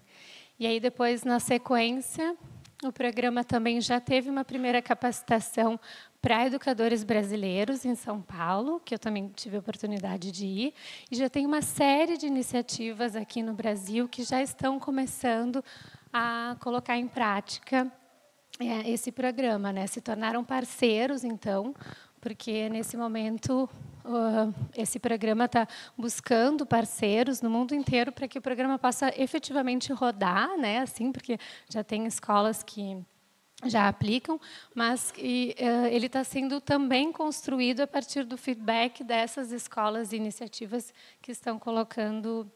E aí depois, na sequência, o programa também já teve uma primeira capacitação para educadores brasileiros em São Paulo, que eu também tive a oportunidade de ir, e já tem uma série de iniciativas aqui no Brasil que já estão começando a colocar em prática é, esse programa, né? Se tornaram parceiros, então, porque nesse momento uh, esse programa está buscando parceiros no mundo inteiro para que o programa possa efetivamente rodar, né? Assim, porque já tem escolas que já aplicam, mas e, uh, ele está sendo também construído a partir do feedback dessas escolas e iniciativas que estão colocando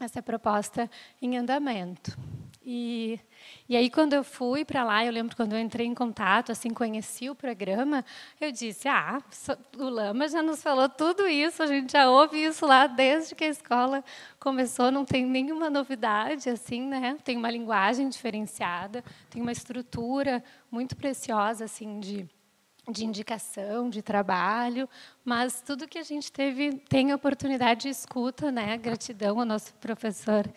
essa proposta em andamento. E, e aí, quando eu fui para lá, eu lembro quando eu entrei em contato, assim, conheci o programa, eu disse: Ah, o Lama já nos falou tudo isso, a gente já ouve isso lá desde que a escola começou, não tem nenhuma novidade, assim, né? Tem uma linguagem diferenciada, tem uma estrutura muito preciosa, assim, de de indicação, de trabalho, mas tudo que a gente teve tem oportunidade de escuta, né? Gratidão ao nosso professor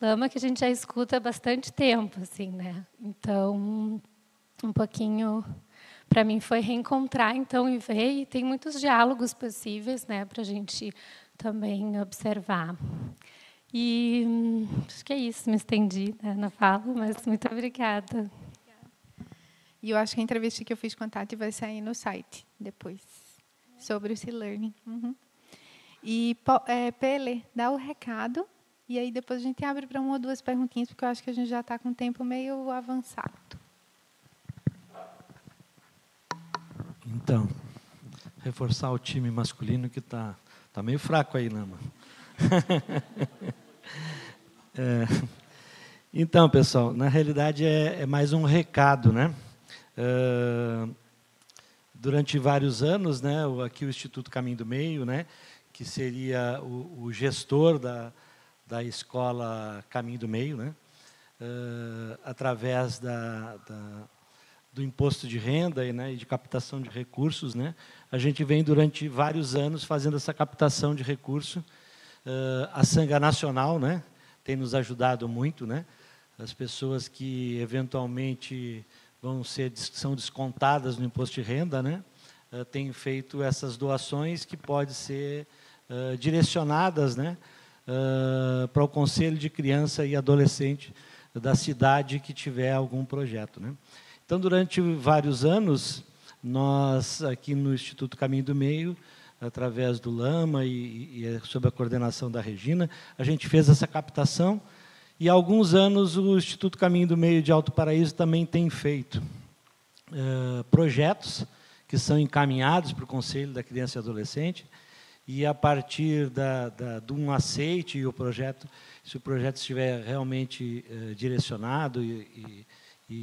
Lama que a gente já escuta há bastante tempo, assim, né? Então, um pouquinho para mim foi reencontrar então e ver e tem muitos diálogos possíveis, né, para a gente também observar. E acho que é isso, me estendi né, na fala, mas muito obrigada. E eu acho que a entrevista que eu fiz com a Tati vai sair no site depois, sobre o C-Learning. Uhum. E, é, Pele, dá o recado e aí depois a gente abre para uma ou duas perguntinhas, porque eu acho que a gente já está com o tempo meio avançado. Então, reforçar o time masculino que está tá meio fraco aí, Nama. (laughs) é, então, pessoal, na realidade é, é mais um recado, né? É, durante vários anos, né, aqui o Instituto Caminho do Meio, né, que seria o, o gestor da, da escola Caminho do Meio, né? Uh, através da, da, do imposto de renda e, né, de captação de recursos. Né? A gente vem durante vários anos fazendo essa captação de recurso. Uh, a Sanga Nacional né, tem nos ajudado muito. Né? As pessoas que eventualmente vão ser são descontadas no imposto de renda, né, uh, têm feito essas doações que podem ser direcionadas, né, uh, para o Conselho de Criança e Adolescente da cidade que tiver algum projeto. Né? Então, durante vários anos, nós, aqui no Instituto Caminho do Meio, através do Lama e, e sob a coordenação da Regina, a gente fez essa captação e há alguns anos o Instituto Caminho do Meio de Alto Paraíso também tem feito uh, projetos que são encaminhados para o Conselho da Criança e Adolescente e a partir da, da, de um aceite e o projeto, se o projeto estiver realmente eh, direcionado e, e,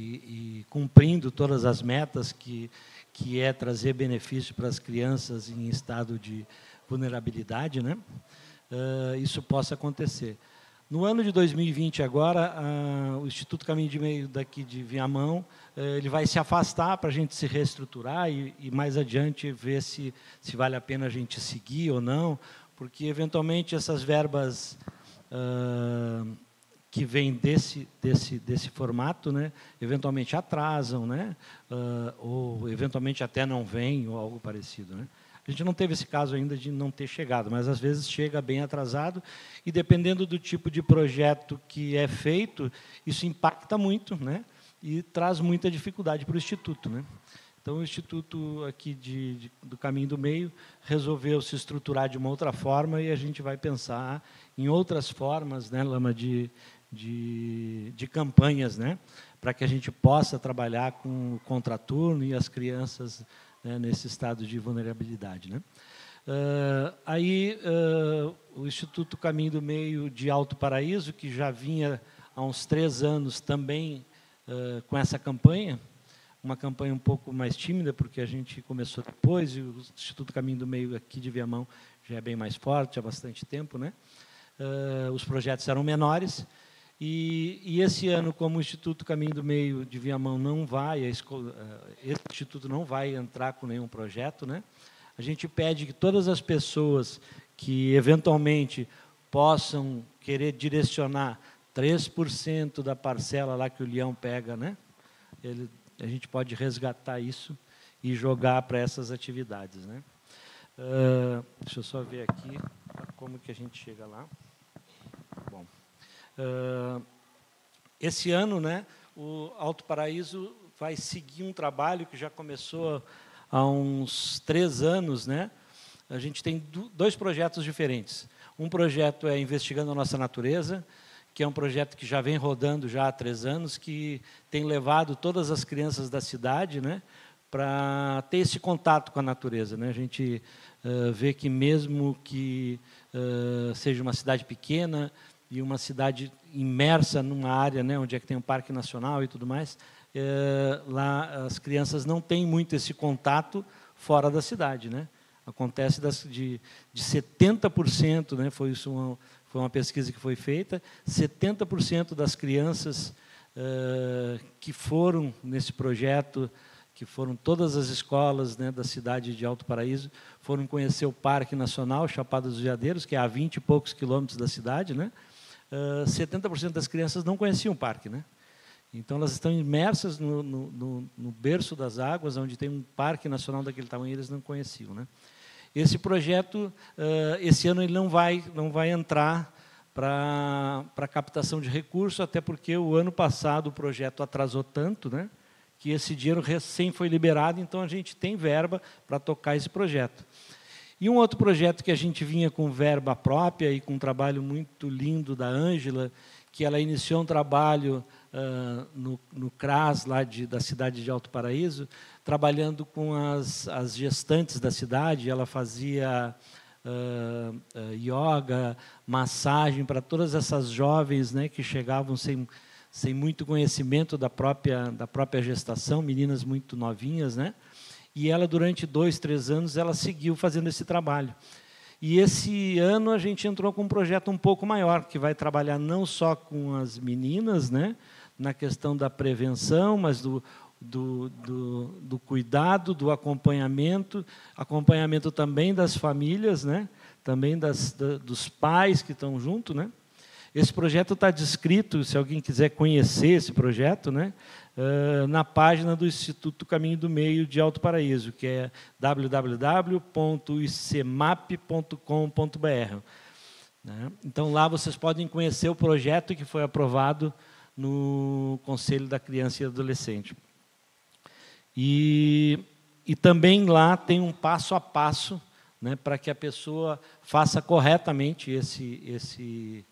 e, cumprindo todas as metas que, que é trazer benefício para as crianças em estado de vulnerabilidade, né? Uh, isso possa acontecer. No ano de 2020, agora, o Instituto Caminho de Meio daqui de Viamão, ele vai se afastar para a gente se reestruturar e, e, mais adiante ver se, se vale a pena a gente seguir ou não, porque, eventualmente, essas verbas uh, que vêm desse, desse, desse formato, né, eventualmente atrasam, né, uh, ou eventualmente até não vêm, ou algo parecido. Né. A gente não teve esse caso ainda de não ter chegado, mas às vezes chega bem atrasado e dependendo do tipo de projeto que é feito, isso impacta muito, né? E traz muita dificuldade para o instituto, né? Então, o Instituto aqui de, de, do Caminho do Meio resolveu se estruturar de uma outra forma e a gente vai pensar em outras formas, né, Lama, de, de, de campanhas, né, para que a gente possa trabalhar com o contraturno e as crianças né, nesse estado de vulnerabilidade. Né? Uh, aí, uh, o Instituto Caminho do Meio de Alto Paraíso, que já vinha há uns três anos também uh, com essa campanha, uma campanha um pouco mais tímida, porque a gente começou depois, e o Instituto Caminho do Meio aqui de Viamão já é bem mais forte há bastante tempo. Né? os projetos eram menores, e, e, esse ano, como o Instituto Caminho do Meio de Viamão não vai, escola, eh, esse instituto não vai entrar com nenhum projeto, né? A gente pede que todas as pessoas que eventualmente possam querer direcionar 3% da parcela lá que o leão pega, né? Ele, a gente pode resgatar isso e jogar para essas atividades, né? Uh, deixa eu só ver aqui como que a gente chega lá. Bom. Uh, esse ano, né, o Alto Paraíso vai seguir um trabalho que já começou há uns três anos, né? A gente tem dois projetos diferentes. Um projeto é Investigando a Nossa Natureza, que é um projeto que já vem rodando já há três anos, que tem levado todas as crianças da cidade né, para ter esse contato com a natureza. Né? A gente uh, vê que mesmo que uh, seja uma cidade pequena, e uma cidade imersa numa área né, onde é que tem um parque nacional e tudo mais, é, lá as crianças não têm muito esse contato fora da cidade. Né? Acontece das, de, de 70%, né, foi, isso uma, foi uma pesquisa que foi feita, 70% das crianças é, que foram nesse projeto, que foram todas as escolas né, da cidade de Alto Paraíso, foram conhecer o Parque Nacional Chapada dos Veadeiros, que é a 20 e poucos quilômetros da cidade, né? 70% das crianças não conheciam o parque. Né? Então, elas estão imersas no, no, no, berço das águas, onde tem um parque nacional daquele tamanho, eles não conheciam. Né? Esse projeto, uh, esse ano, ele não vai, não vai entrar para captação de recursos, até porque o ano passado o projeto atrasou tanto, né, que esse dinheiro recém foi liberado, então a gente tem verba para tocar esse projeto. E um outro projeto que a gente vinha com verba própria e com um trabalho muito lindo da Ângela, que ela iniciou um trabalho uh, no, no CRAS, lá de, da cidade de Alto Paraíso, trabalhando com as, as gestantes da cidade. Ela fazia uh, uh, yoga, massagem para todas essas jovens né, que chegavam sem, sem muito conhecimento da própria, da própria gestação, meninas muito novinhas, né? E ela, durante dois, três anos, ela seguiu fazendo esse trabalho. E esse ano a gente entrou com um projeto um pouco maior, que vai trabalhar não só com as meninas, né, na questão da prevenção, mas do, do, do, do cuidado, do acompanhamento, acompanhamento também das famílias, né, também das, da, dos pais que estão junto. Né. Esse projeto está descrito, se alguém quiser conhecer esse projeto, né, uh, na página do Instituto Caminho do Meio de Alto Paraíso, que é www.icemap.com.br. Né? Então, lá vocês podem conhecer o projeto que foi aprovado no Conselho da Criança e Adolescente. E, e também lá tem um passo a passo né, para que a pessoa faça corretamente esse, esse,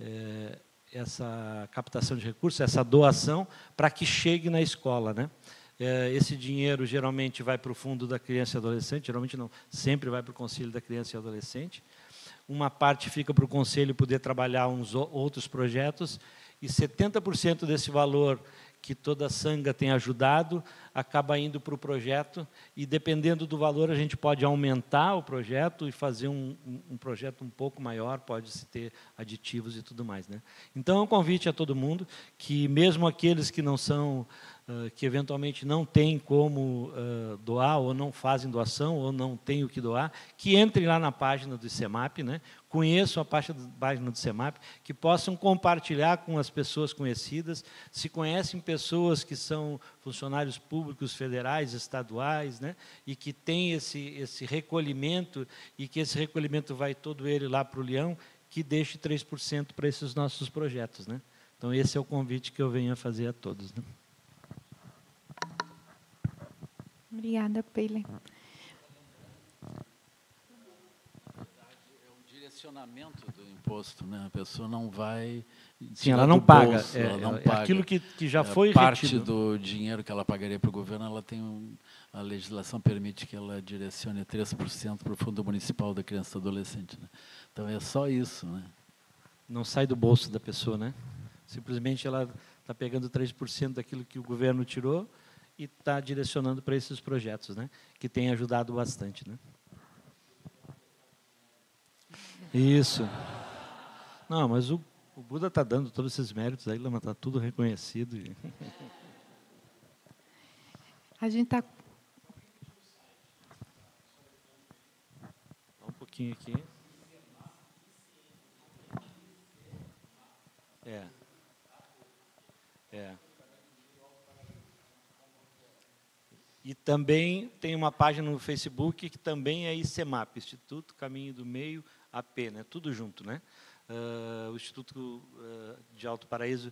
é, essa captação de recursos, essa doação, para que chegue na escola. Né? É, esse dinheiro geralmente vai para o fundo da criança e adolescente, geralmente não, sempre vai para o conselho da criança e adolescente. Uma parte fica para o conselho poder trabalhar uns outros projetos, e 70% desse valor que toda a sanga tem ajudado, acaba indo para o projeto e, dependendo do valor, a gente pode aumentar o projeto e fazer um, um projeto um pouco maior, pode-se ter aditivos e tudo mais. Né? Então, é um convite a todo mundo que, mesmo aqueles que não são que eventualmente não têm como uh, doar, ou não fazem doação, ou não têm o que doar, que entrem lá na página do CEMAP, né? Conheçam a página do CEMAP, que possam compartilhar com as pessoas conhecidas, se conhecem pessoas que são funcionários públicos federais, estaduais, né? e que têm esse, esse recolhimento, e que esse recolhimento vai todo ele lá para o Leão, que deixe 3% para esses nossos projetos. Né? Então, esse é o convite que eu venho a fazer a todos. Né? Obrigada, Peile. É um direcionamento do imposto, né? A pessoa não vai. Sim, ela não paga. Bolso, é, ela não é paga. aquilo que, que já foi parte retido. do dinheiro que ela pagaria para o governo, ela tem um, a legislação permite que ela direcione 3% para o Fundo Municipal da Criança e do Adolescente. Né? Então é só isso, né? Não sai do bolso da pessoa, né? Simplesmente ela está pegando 3% daquilo que o governo tirou e está direcionando para esses projetos, né? Que tem ajudado bastante, né? Isso. Não, mas o, o Buda está dando todos esses méritos aí, Lama, está tudo reconhecido. E... A gente está um pouquinho aqui. É. É. E também tem uma página no Facebook que também é ICEMAP, Instituto Caminho do Meio AP, né? tudo junto. Né? Uh, o Instituto uh, de Alto Paraíso,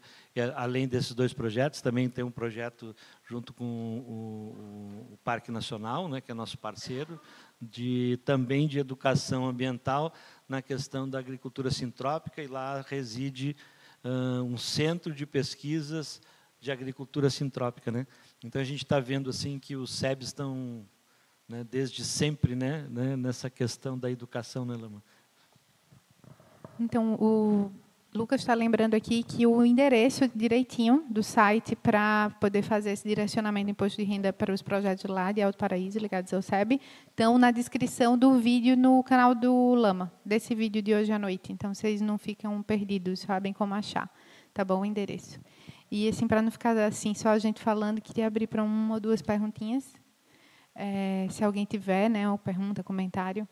além desses dois projetos, também tem um projeto junto com o, o, o Parque Nacional, né, que é nosso parceiro, de, também de educação ambiental na questão da agricultura sintrópica, e lá reside uh, um centro de pesquisas de agricultura sintrópica. Né? Então a gente está vendo assim que os SEBs estão né, desde sempre né, né, nessa questão da educação, né, Lama? Então, o Lucas está lembrando aqui que o endereço direitinho do site para poder fazer esse direcionamento de imposto de renda para os projetos lá de Alto Paraíso ligados ao SEB estão na descrição do vídeo no canal do Lama, desse vídeo de hoje à noite. Então, vocês não ficam perdidos, sabem como achar. Tá bom o endereço. E, assim, para não ficar assim, só a gente falando, queria abrir para uma ou duas perguntinhas. É, se alguém tiver, né, ou pergunta, comentário.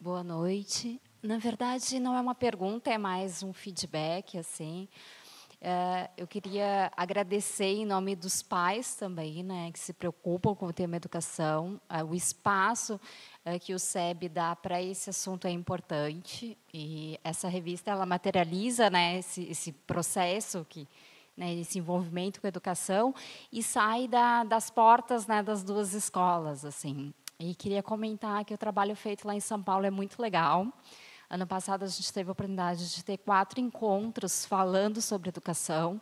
Boa noite. Na verdade, não é uma pergunta, é mais um feedback, assim. É, eu queria agradecer em nome dos pais também, né, que se preocupam com o tema educação. É, o espaço é, que o SEB dá para esse assunto é importante e essa revista ela materializa, né, esse, esse processo que né, esse envolvimento com a educação e sai da, das portas né, das duas escolas, assim. E queria comentar que o trabalho feito lá em São Paulo é muito legal. Ano passado a gente teve a oportunidade de ter quatro encontros falando sobre educação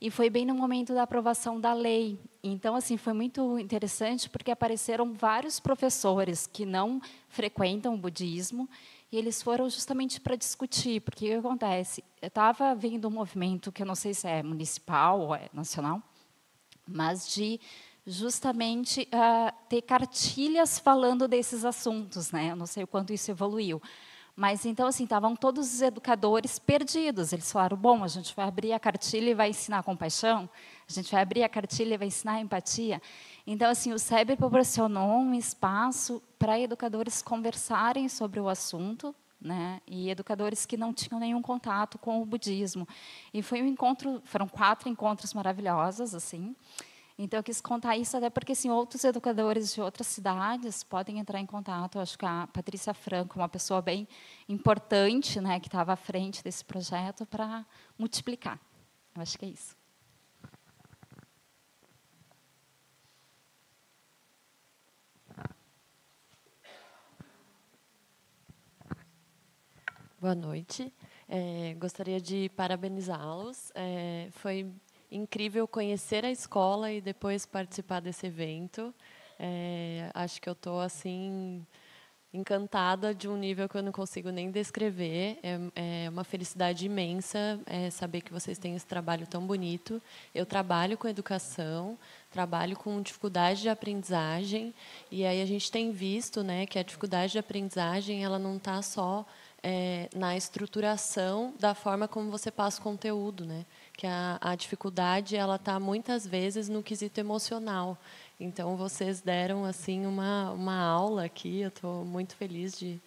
e foi bem no momento da aprovação da lei. Então assim foi muito interessante porque apareceram vários professores que não frequentam o budismo e eles foram justamente para discutir, porque o que acontece? Eu estava vendo um movimento que eu não sei se é municipal ou é nacional, mas de justamente uh, ter cartilhas falando desses assuntos, né? Eu não sei o quanto isso evoluiu, mas então assim estavam todos os educadores perdidos. Eles falaram: bom, a gente vai abrir a cartilha e vai ensinar compaixão. A gente vai abrir a cartilha e vai ensinar empatia. Então assim o SEB proporcionou um espaço para educadores conversarem sobre o assunto. Né, e educadores que não tinham nenhum contato com o budismo. E foi um encontro, foram quatro encontros maravilhosos, assim. Então, eu quis contar isso até porque assim, outros educadores de outras cidades podem entrar em contato. Eu acho que a Patrícia Franco, uma pessoa bem importante, né, que estava à frente desse projeto, para multiplicar. Eu acho que é isso. Boa noite. É, gostaria de parabenizá-los. É, foi incrível conhecer a escola e depois participar desse evento. É, acho que eu estou assim encantada de um nível que eu não consigo nem descrever. É, é uma felicidade imensa é, saber que vocês têm esse trabalho tão bonito. Eu trabalho com educação, trabalho com dificuldade de aprendizagem e aí a gente tem visto, né, que a dificuldade de aprendizagem ela não está só é, na estruturação da forma como você passa o conteúdo, né? Que a, a dificuldade ela está muitas vezes no quesito emocional. Então vocês deram assim uma uma aula aqui. Eu estou muito feliz de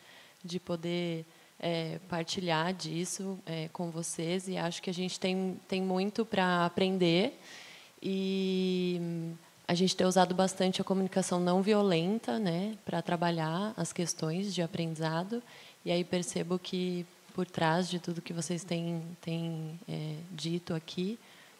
de poder é, partilhar disso é, com vocês e acho que a gente tem tem muito para aprender e a gente tem usado bastante a comunicação não violenta, né, para trabalhar as questões de aprendizado e aí percebo que por trás de tudo que vocês têm, têm é, dito aqui,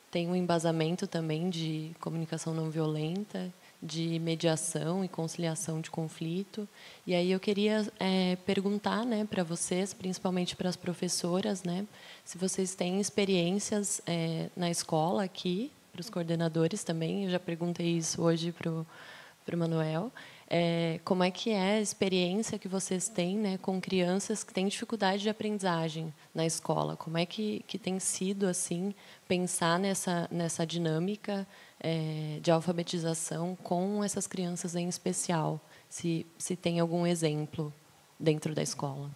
tem um embasamento também de comunicação não violenta, de mediação e conciliação de conflito. E aí eu queria é, perguntar né, para vocês, principalmente para as professoras, né, se vocês têm experiências é, na escola aqui, para os coordenadores também. Eu já perguntei isso hoje para o Manuel. É, como é que é a experiência que vocês têm né, com crianças que têm dificuldade de aprendizagem na escola? Como é que, que tem sido assim pensar nessa, nessa dinâmica é, de alfabetização com essas crianças em especial? Se, se tem algum exemplo dentro da escola.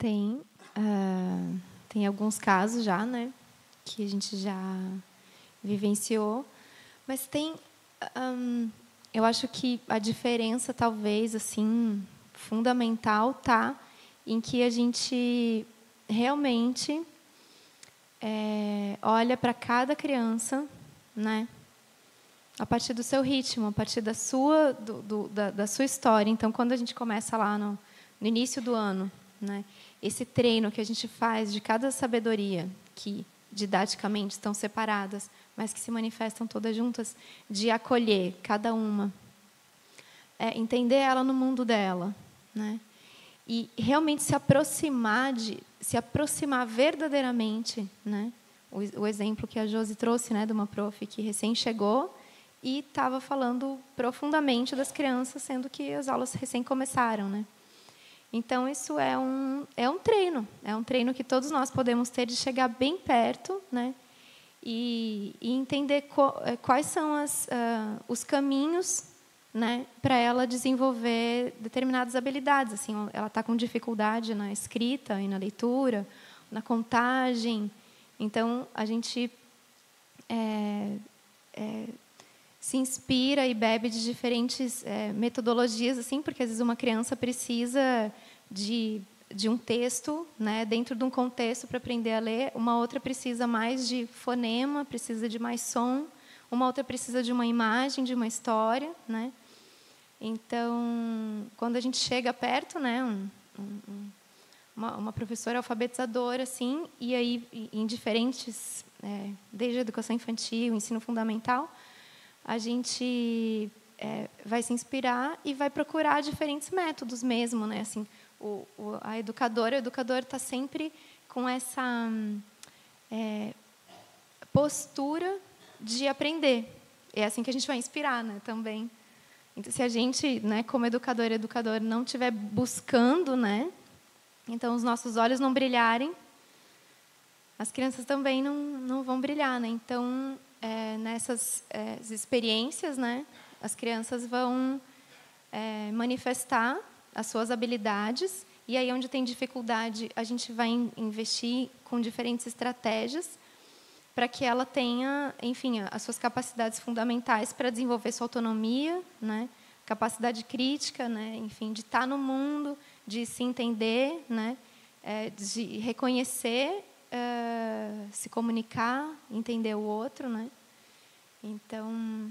Tem, uh, tem alguns casos já, né, que a gente já vivenciou, mas tem, um, eu acho que a diferença talvez assim fundamental tá em que a gente realmente é, olha para cada criança, né, a partir do seu ritmo, a partir da sua do, do, da, da, sua história. Então, quando a gente começa lá no, no início do ano, né, esse treino que a gente faz de cada sabedoria, que didaticamente estão separadas, mas que se manifestam todas juntas, de acolher cada uma, é, entender ela no mundo dela, né? E realmente se aproximar de, se aproximar verdadeiramente, né? O, o exemplo que a Josi trouxe, né, de uma prof que recém chegou e estava falando profundamente das crianças, sendo que as aulas recém começaram, né? Então, isso é um, é um treino, é um treino que todos nós podemos ter de chegar bem perto né, e, e entender eh, quais são as, uh, os caminhos né, para ela desenvolver determinadas habilidades. Assim, ela está com dificuldade na escrita e na leitura, na contagem. Então, a gente é, é, se inspira e bebe de diferentes é, metodologias, assim, porque às vezes uma criança precisa de, de um texto, né, dentro de um contexto para aprender a ler, uma outra precisa mais de fonema, precisa de mais som, uma outra precisa de uma imagem, de uma história, né? Então, quando a gente chega perto, né, um, um, uma, uma, professora alfabetizadora, assim, e aí em diferentes, é, desde a educação infantil, ensino fundamental, a gente é, vai se inspirar e vai procurar diferentes métodos mesmo, né? Assim, o, o a educadora, o educador está sempre com essa é, postura de aprender. É assim que a gente vai inspirar, né? Também. Então, se a gente, né, como educador e educador, não estiver buscando, né? Então, os nossos olhos não brilharem, as crianças também não, não vão brilhar, né? Então, é, nessas é, experiências, né, as crianças vão é, manifestar as suas habilidades e aí onde tem dificuldade a gente vai investir com diferentes estratégias para que ela tenha, enfim, as suas capacidades fundamentais para desenvolver sua autonomia, né, capacidade crítica, né, enfim, de estar no mundo, de se entender, né, é, de reconhecer uh, se comunicar, entender o outro, né? Então,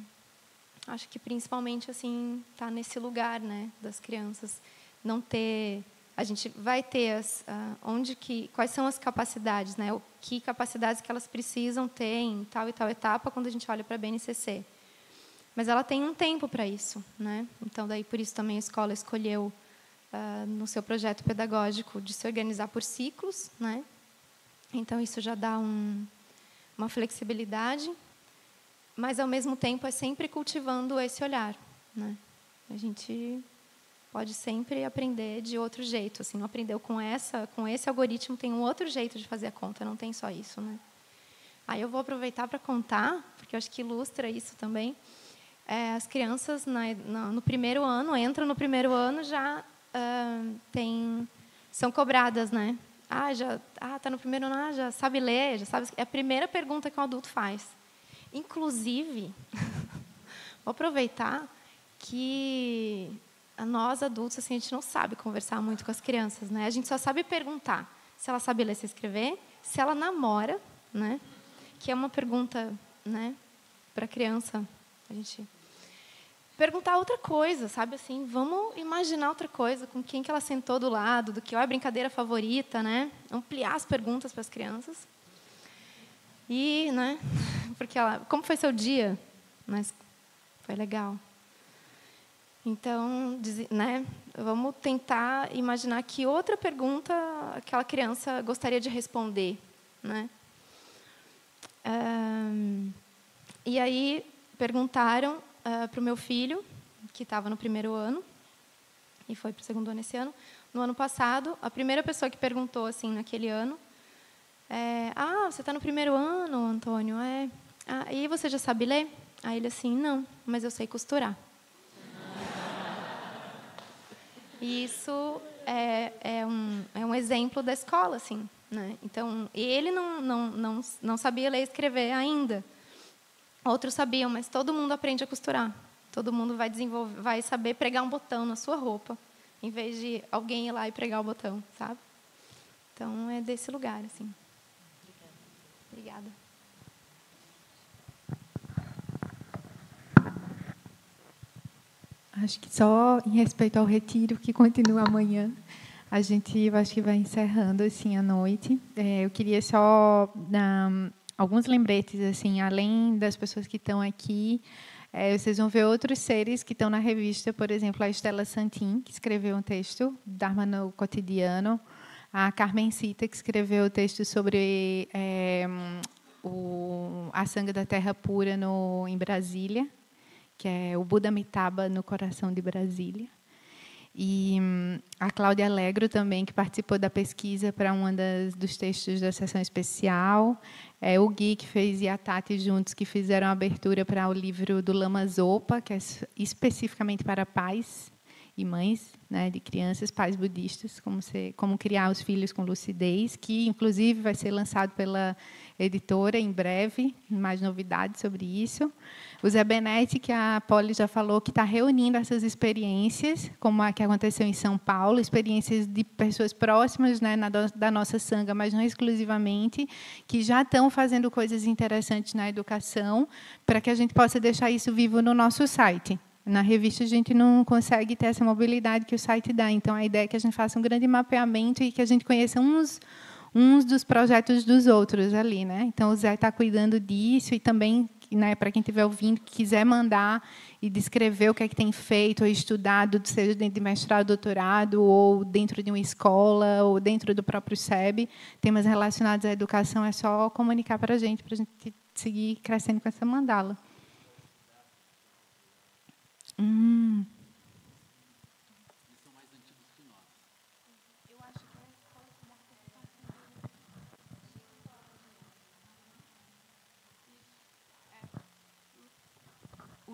acho que principalmente assim tá nesse lugar, né, das crianças não ter a gente vai ter as, uh, onde que quais são as capacidades, né? O que capacidades que elas precisam ter em tal e tal etapa quando a gente olha para a BNCC. Mas ela tem um tempo para isso, né? Então daí por isso também a escola escolheu uh, no seu projeto pedagógico de se organizar por ciclos, né? Então isso já dá um, uma flexibilidade, mas ao mesmo tempo é sempre cultivando esse olhar, né? A gente pode sempre aprender de outro jeito, assim, não aprendeu com essa, com esse algoritmo tem um outro jeito de fazer a conta, não tem só isso, né? Aí eu vou aproveitar para contar, porque eu acho que ilustra isso também. É, as crianças na, na, no primeiro ano entram no primeiro ano já uh, tem são cobradas, né? Ah, já ah, tá no primeiro ano, ah, já sabe ler, já sabe. É a primeira pergunta que um adulto faz. Inclusive, (laughs) vou aproveitar que nós adultos assim a gente não sabe conversar muito com as crianças, né? A gente só sabe perguntar se ela sabe ler e escrever, se ela namora, né? Que é uma pergunta, né? Para criança, a gente perguntar outra coisa, sabe assim, vamos imaginar outra coisa, com quem que ela sentou do lado, do que é a brincadeira favorita, né? Ampliar as perguntas para as crianças. E, né? (laughs) Porque ela, como foi seu dia? Mas foi legal. Então, né? Vamos tentar imaginar que outra pergunta aquela criança gostaria de responder, né? Um, e aí perguntaram uh, para o meu filho, que estava no primeiro ano, e foi para o segundo ano esse ano. No ano passado, a primeira pessoa que perguntou assim naquele ano, é, ah, você está no primeiro ano, Antônio? É. Ah, e você já sabe ler? Aí ele assim, não, mas eu sei costurar. (laughs) E isso é, é, um, é um exemplo da escola, assim. Né? Então, ele não, não, não, não sabia ler e escrever ainda. Outros sabiam, mas todo mundo aprende a costurar. Todo mundo vai desenvolver, vai saber pregar um botão na sua roupa, em vez de alguém ir lá e pregar o botão, sabe? Então é desse lugar, assim. Obrigada. Acho que só em respeito ao retiro que continua amanhã, a gente acho que vai encerrando assim a noite. É, eu queria só dar alguns lembretes, assim, além das pessoas que estão aqui, é, vocês vão ver outros seres que estão na revista, por exemplo, a Estela Santin, que escreveu um texto, Dharma no Cotidiano, a Carmen Cita, que escreveu o texto sobre é, o, a sangue da terra pura no, em Brasília, que é o Buda Mitaba no coração de Brasília. E hum, a Cláudia Alegro também, que participou da pesquisa para um dos textos da sessão especial. É, o Gui, que fez, e a Tati juntos, que fizeram a abertura para o livro do Lama Zopa, que é especificamente para pais e mães né, de crianças, pais budistas, como, ser, como criar os filhos com lucidez, que, inclusive, vai ser lançado pela editora em breve, mais novidades sobre isso. O Zé Benetti, que a Poli já falou, que está reunindo essas experiências, como a que aconteceu em São Paulo, experiências de pessoas próximas né, na, da nossa sanga, mas não exclusivamente, que já estão fazendo coisas interessantes na educação, para que a gente possa deixar isso vivo no nosso site. Na revista a gente não consegue ter essa mobilidade que o site dá. Então a ideia é que a gente faça um grande mapeamento e que a gente conheça uns uns dos projetos dos outros ali, né? Então o Zé está cuidando disso e também, né, para quem estiver ouvindo, quiser mandar e descrever o que é que tem feito ou estudado, seja dentro de mestrado, doutorado ou dentro de uma escola ou dentro do próprio SEB, temas relacionados à educação, é só comunicar para a gente, para a gente seguir crescendo com essa mandala. Hum.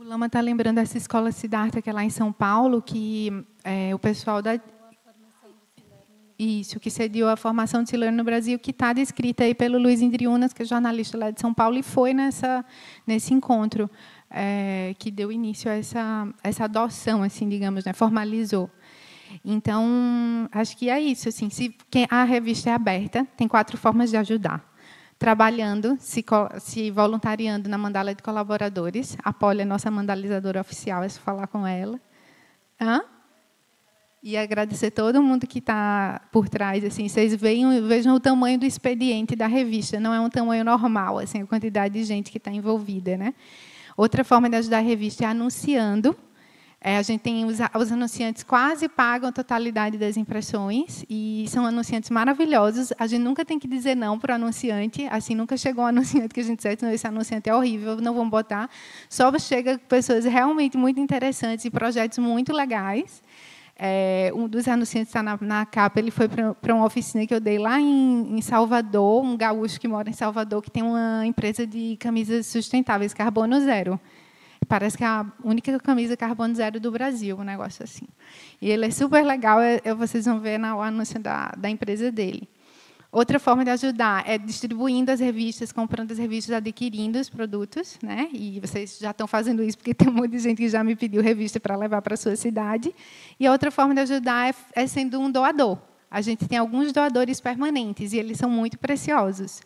Lama está lembrando essa escola Siddhartha, que é lá em São Paulo, que é, o pessoal da. Isso, que cediu a formação de Silano no Brasil, que está descrita aí pelo Luiz Indriunas, que é jornalista lá de São Paulo, e foi nessa, nesse encontro é, que deu início a essa, essa adoção, assim, digamos, né, formalizou. Então, acho que é isso. Assim, se a revista é aberta, tem quatro formas de ajudar trabalhando, se, se, voluntariando na mandala de colaboradores. A Poli é nossa mandalizadora oficial, é só falar com ela. Hã? E agradecer todo mundo que está por trás. Assim, vocês vejam, vejam o tamanho do expediente da revista. Não é um tamanho normal, assim, a quantidade de gente que está envolvida. Né? Outra forma de ajudar a revista é anunciando É, a gente tem os, os, anunciantes quase pagam a totalidade das impressões e são anunciantes maravilhosos. A gente nunca tem que dizer não para o anunciante. Assim, nunca chegou um (laughs) anunciante que a gente disse, esse anunciante é horrível, não vamos botar. Só chega pessoas realmente muito interessantes e projetos muito legais. É, um dos anunciantes está na, na, capa, ele foi para uma oficina que eu dei lá em, em, Salvador, um gaúcho que mora em Salvador, que tem uma empresa de camisas sustentáveis, carbono zero. Parece que é a única camisa carbono zero do Brasil, um negócio assim. E ele é super legal, é, é, vocês vão ver no anúncio da, da empresa dele. Outra forma de ajudar é distribuindo as revistas, comprando as revistas, adquirindo os produtos, né? E vocês já estão fazendo isso porque (laughs) tem um monte de gente que já me pediu revista para levar para a sua cidade. E outra forma de ajudar é, é sendo um doador. A gente tem alguns doadores permanentes e eles são muito preciosos.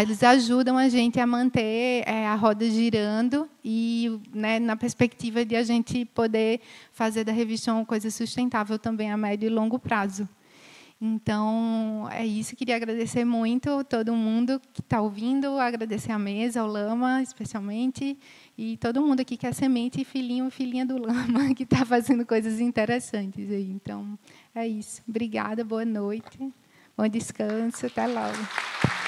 Eles ajudam a gente a manter é, a roda girando e né, na perspectiva de a gente poder fazer da revista uma coisa sustentável também a médio e longo prazo. Então, é isso. Queria agradecer muito todo mundo que está ouvindo, agradecer a mesa, ao Lama, especialmente, e todo mundo aqui que é semente e filhinho filhinha do Lama, (laughs) que está fazendo coisas interessantes aí. Então, é isso. Obrigada, boa noite, bom descanso, até logo.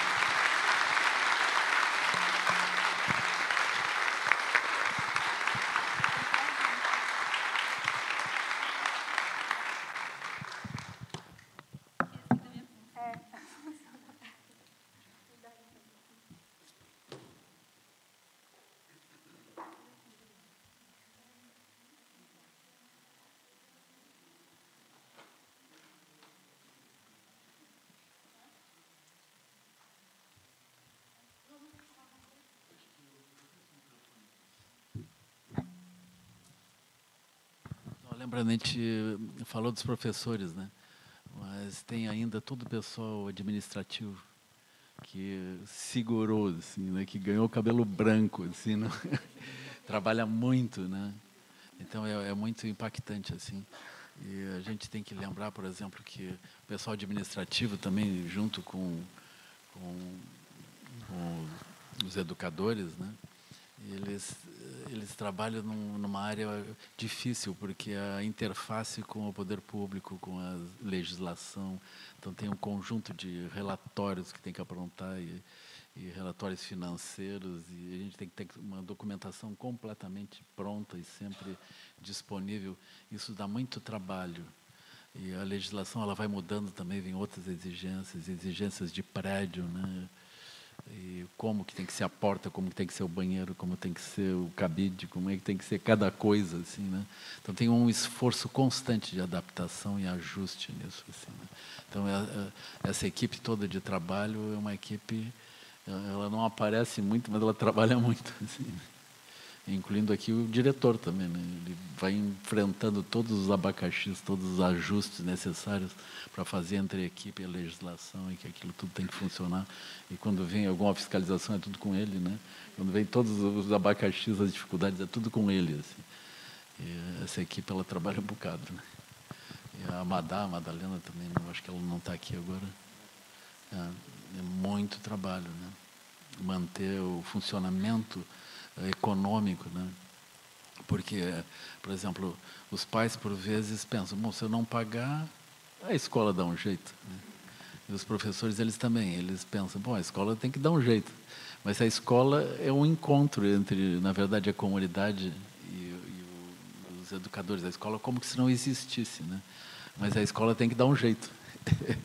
Lembrando, a gente falou dos professores, né? mas tem ainda todo o pessoal administrativo que segurou, assim, né? que ganhou cabelo branco, assim, né? (laughs) trabalha muito, né? Então é, é, muito impactante assim. E a gente tem que lembrar, por exemplo, que o pessoal administrativo também, junto com, com, com os educadores, né? Eles eles trabalham num, numa área difícil porque a interface com o poder público, com a legislação, então tem um conjunto de relatórios que tem que aprontar e, e relatórios financeiros e a gente tem que ter uma documentação completamente pronta e sempre disponível. Isso dá muito trabalho. E a legislação ela vai mudando também, vem outras exigências, exigências de prédio, né? E como que tem que ser a porta, como que tem que ser o banheiro, como tem que ser o cabide, como é que tem que ser cada coisa, assim, né? Então tem um esforço constante de adaptação e ajuste nisso, assim. Né? Então é, é, essa equipe toda de trabalho é uma equipe, ela não aparece muito, mas ela (laughs) trabalha muito, assim. Né? Incluindo aqui o diretor também. Né? Ele vai enfrentando todos os abacaxis, todos os ajustes necessários para fazer entre a equipe e a legislação e que aquilo tudo tem que funcionar. E quando vem alguma fiscalização é tudo com ele, né? Quando vem todos os abacaxis, as dificuldades é tudo com ele. Assim. E essa equipe ela trabalha um bocado, né? E a Madá, a Madalena também, acho que ela não está aqui agora. É, é muito trabalho, né? Manter o funcionamento econômico, né? Porque, por exemplo, os pais por vezes pensam, bom, se eu não pagar, a escola dá um jeito. Né? E os professores eles também, eles pensam, bom, a escola tem que dar um jeito. Mas a escola é um encontro entre, na verdade, a comunidade e, e o, os educadores. A escola como que se não existisse, né? Mas a escola tem que dar um jeito. (laughs)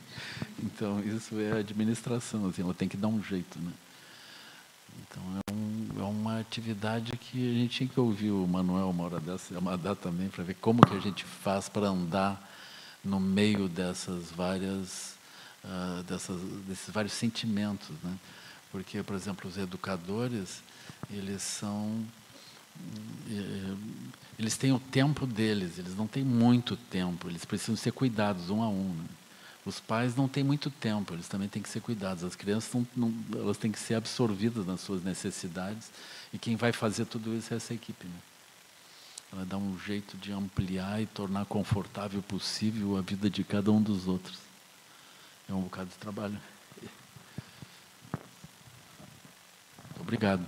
então isso é a administração, assim, ela tem que dar um jeito, né? Então é, um, é, uma atividade que a gente tinha que ouvir o Manuel uma hora dessa, Amadá também, para ver como que a gente faz para andar no meio dessas várias, uh, dessas, desses vários sentimentos. Né? Porque, por exemplo, os educadores, eles são. Eh, eles têm o tempo deles, eles não têm muito tempo, eles precisam ser cuidados um a um. Né? Os pais não têm muito tempo, eles também têm que ser cuidados. As crianças não, não, elas têm que ser absorvidas nas suas necessidades e quem vai fazer tudo isso é essa equipe. Né? Ela dá um jeito de ampliar e tornar confortável possível a vida de cada um dos outros. É um bocado de trabalho. Obrigado.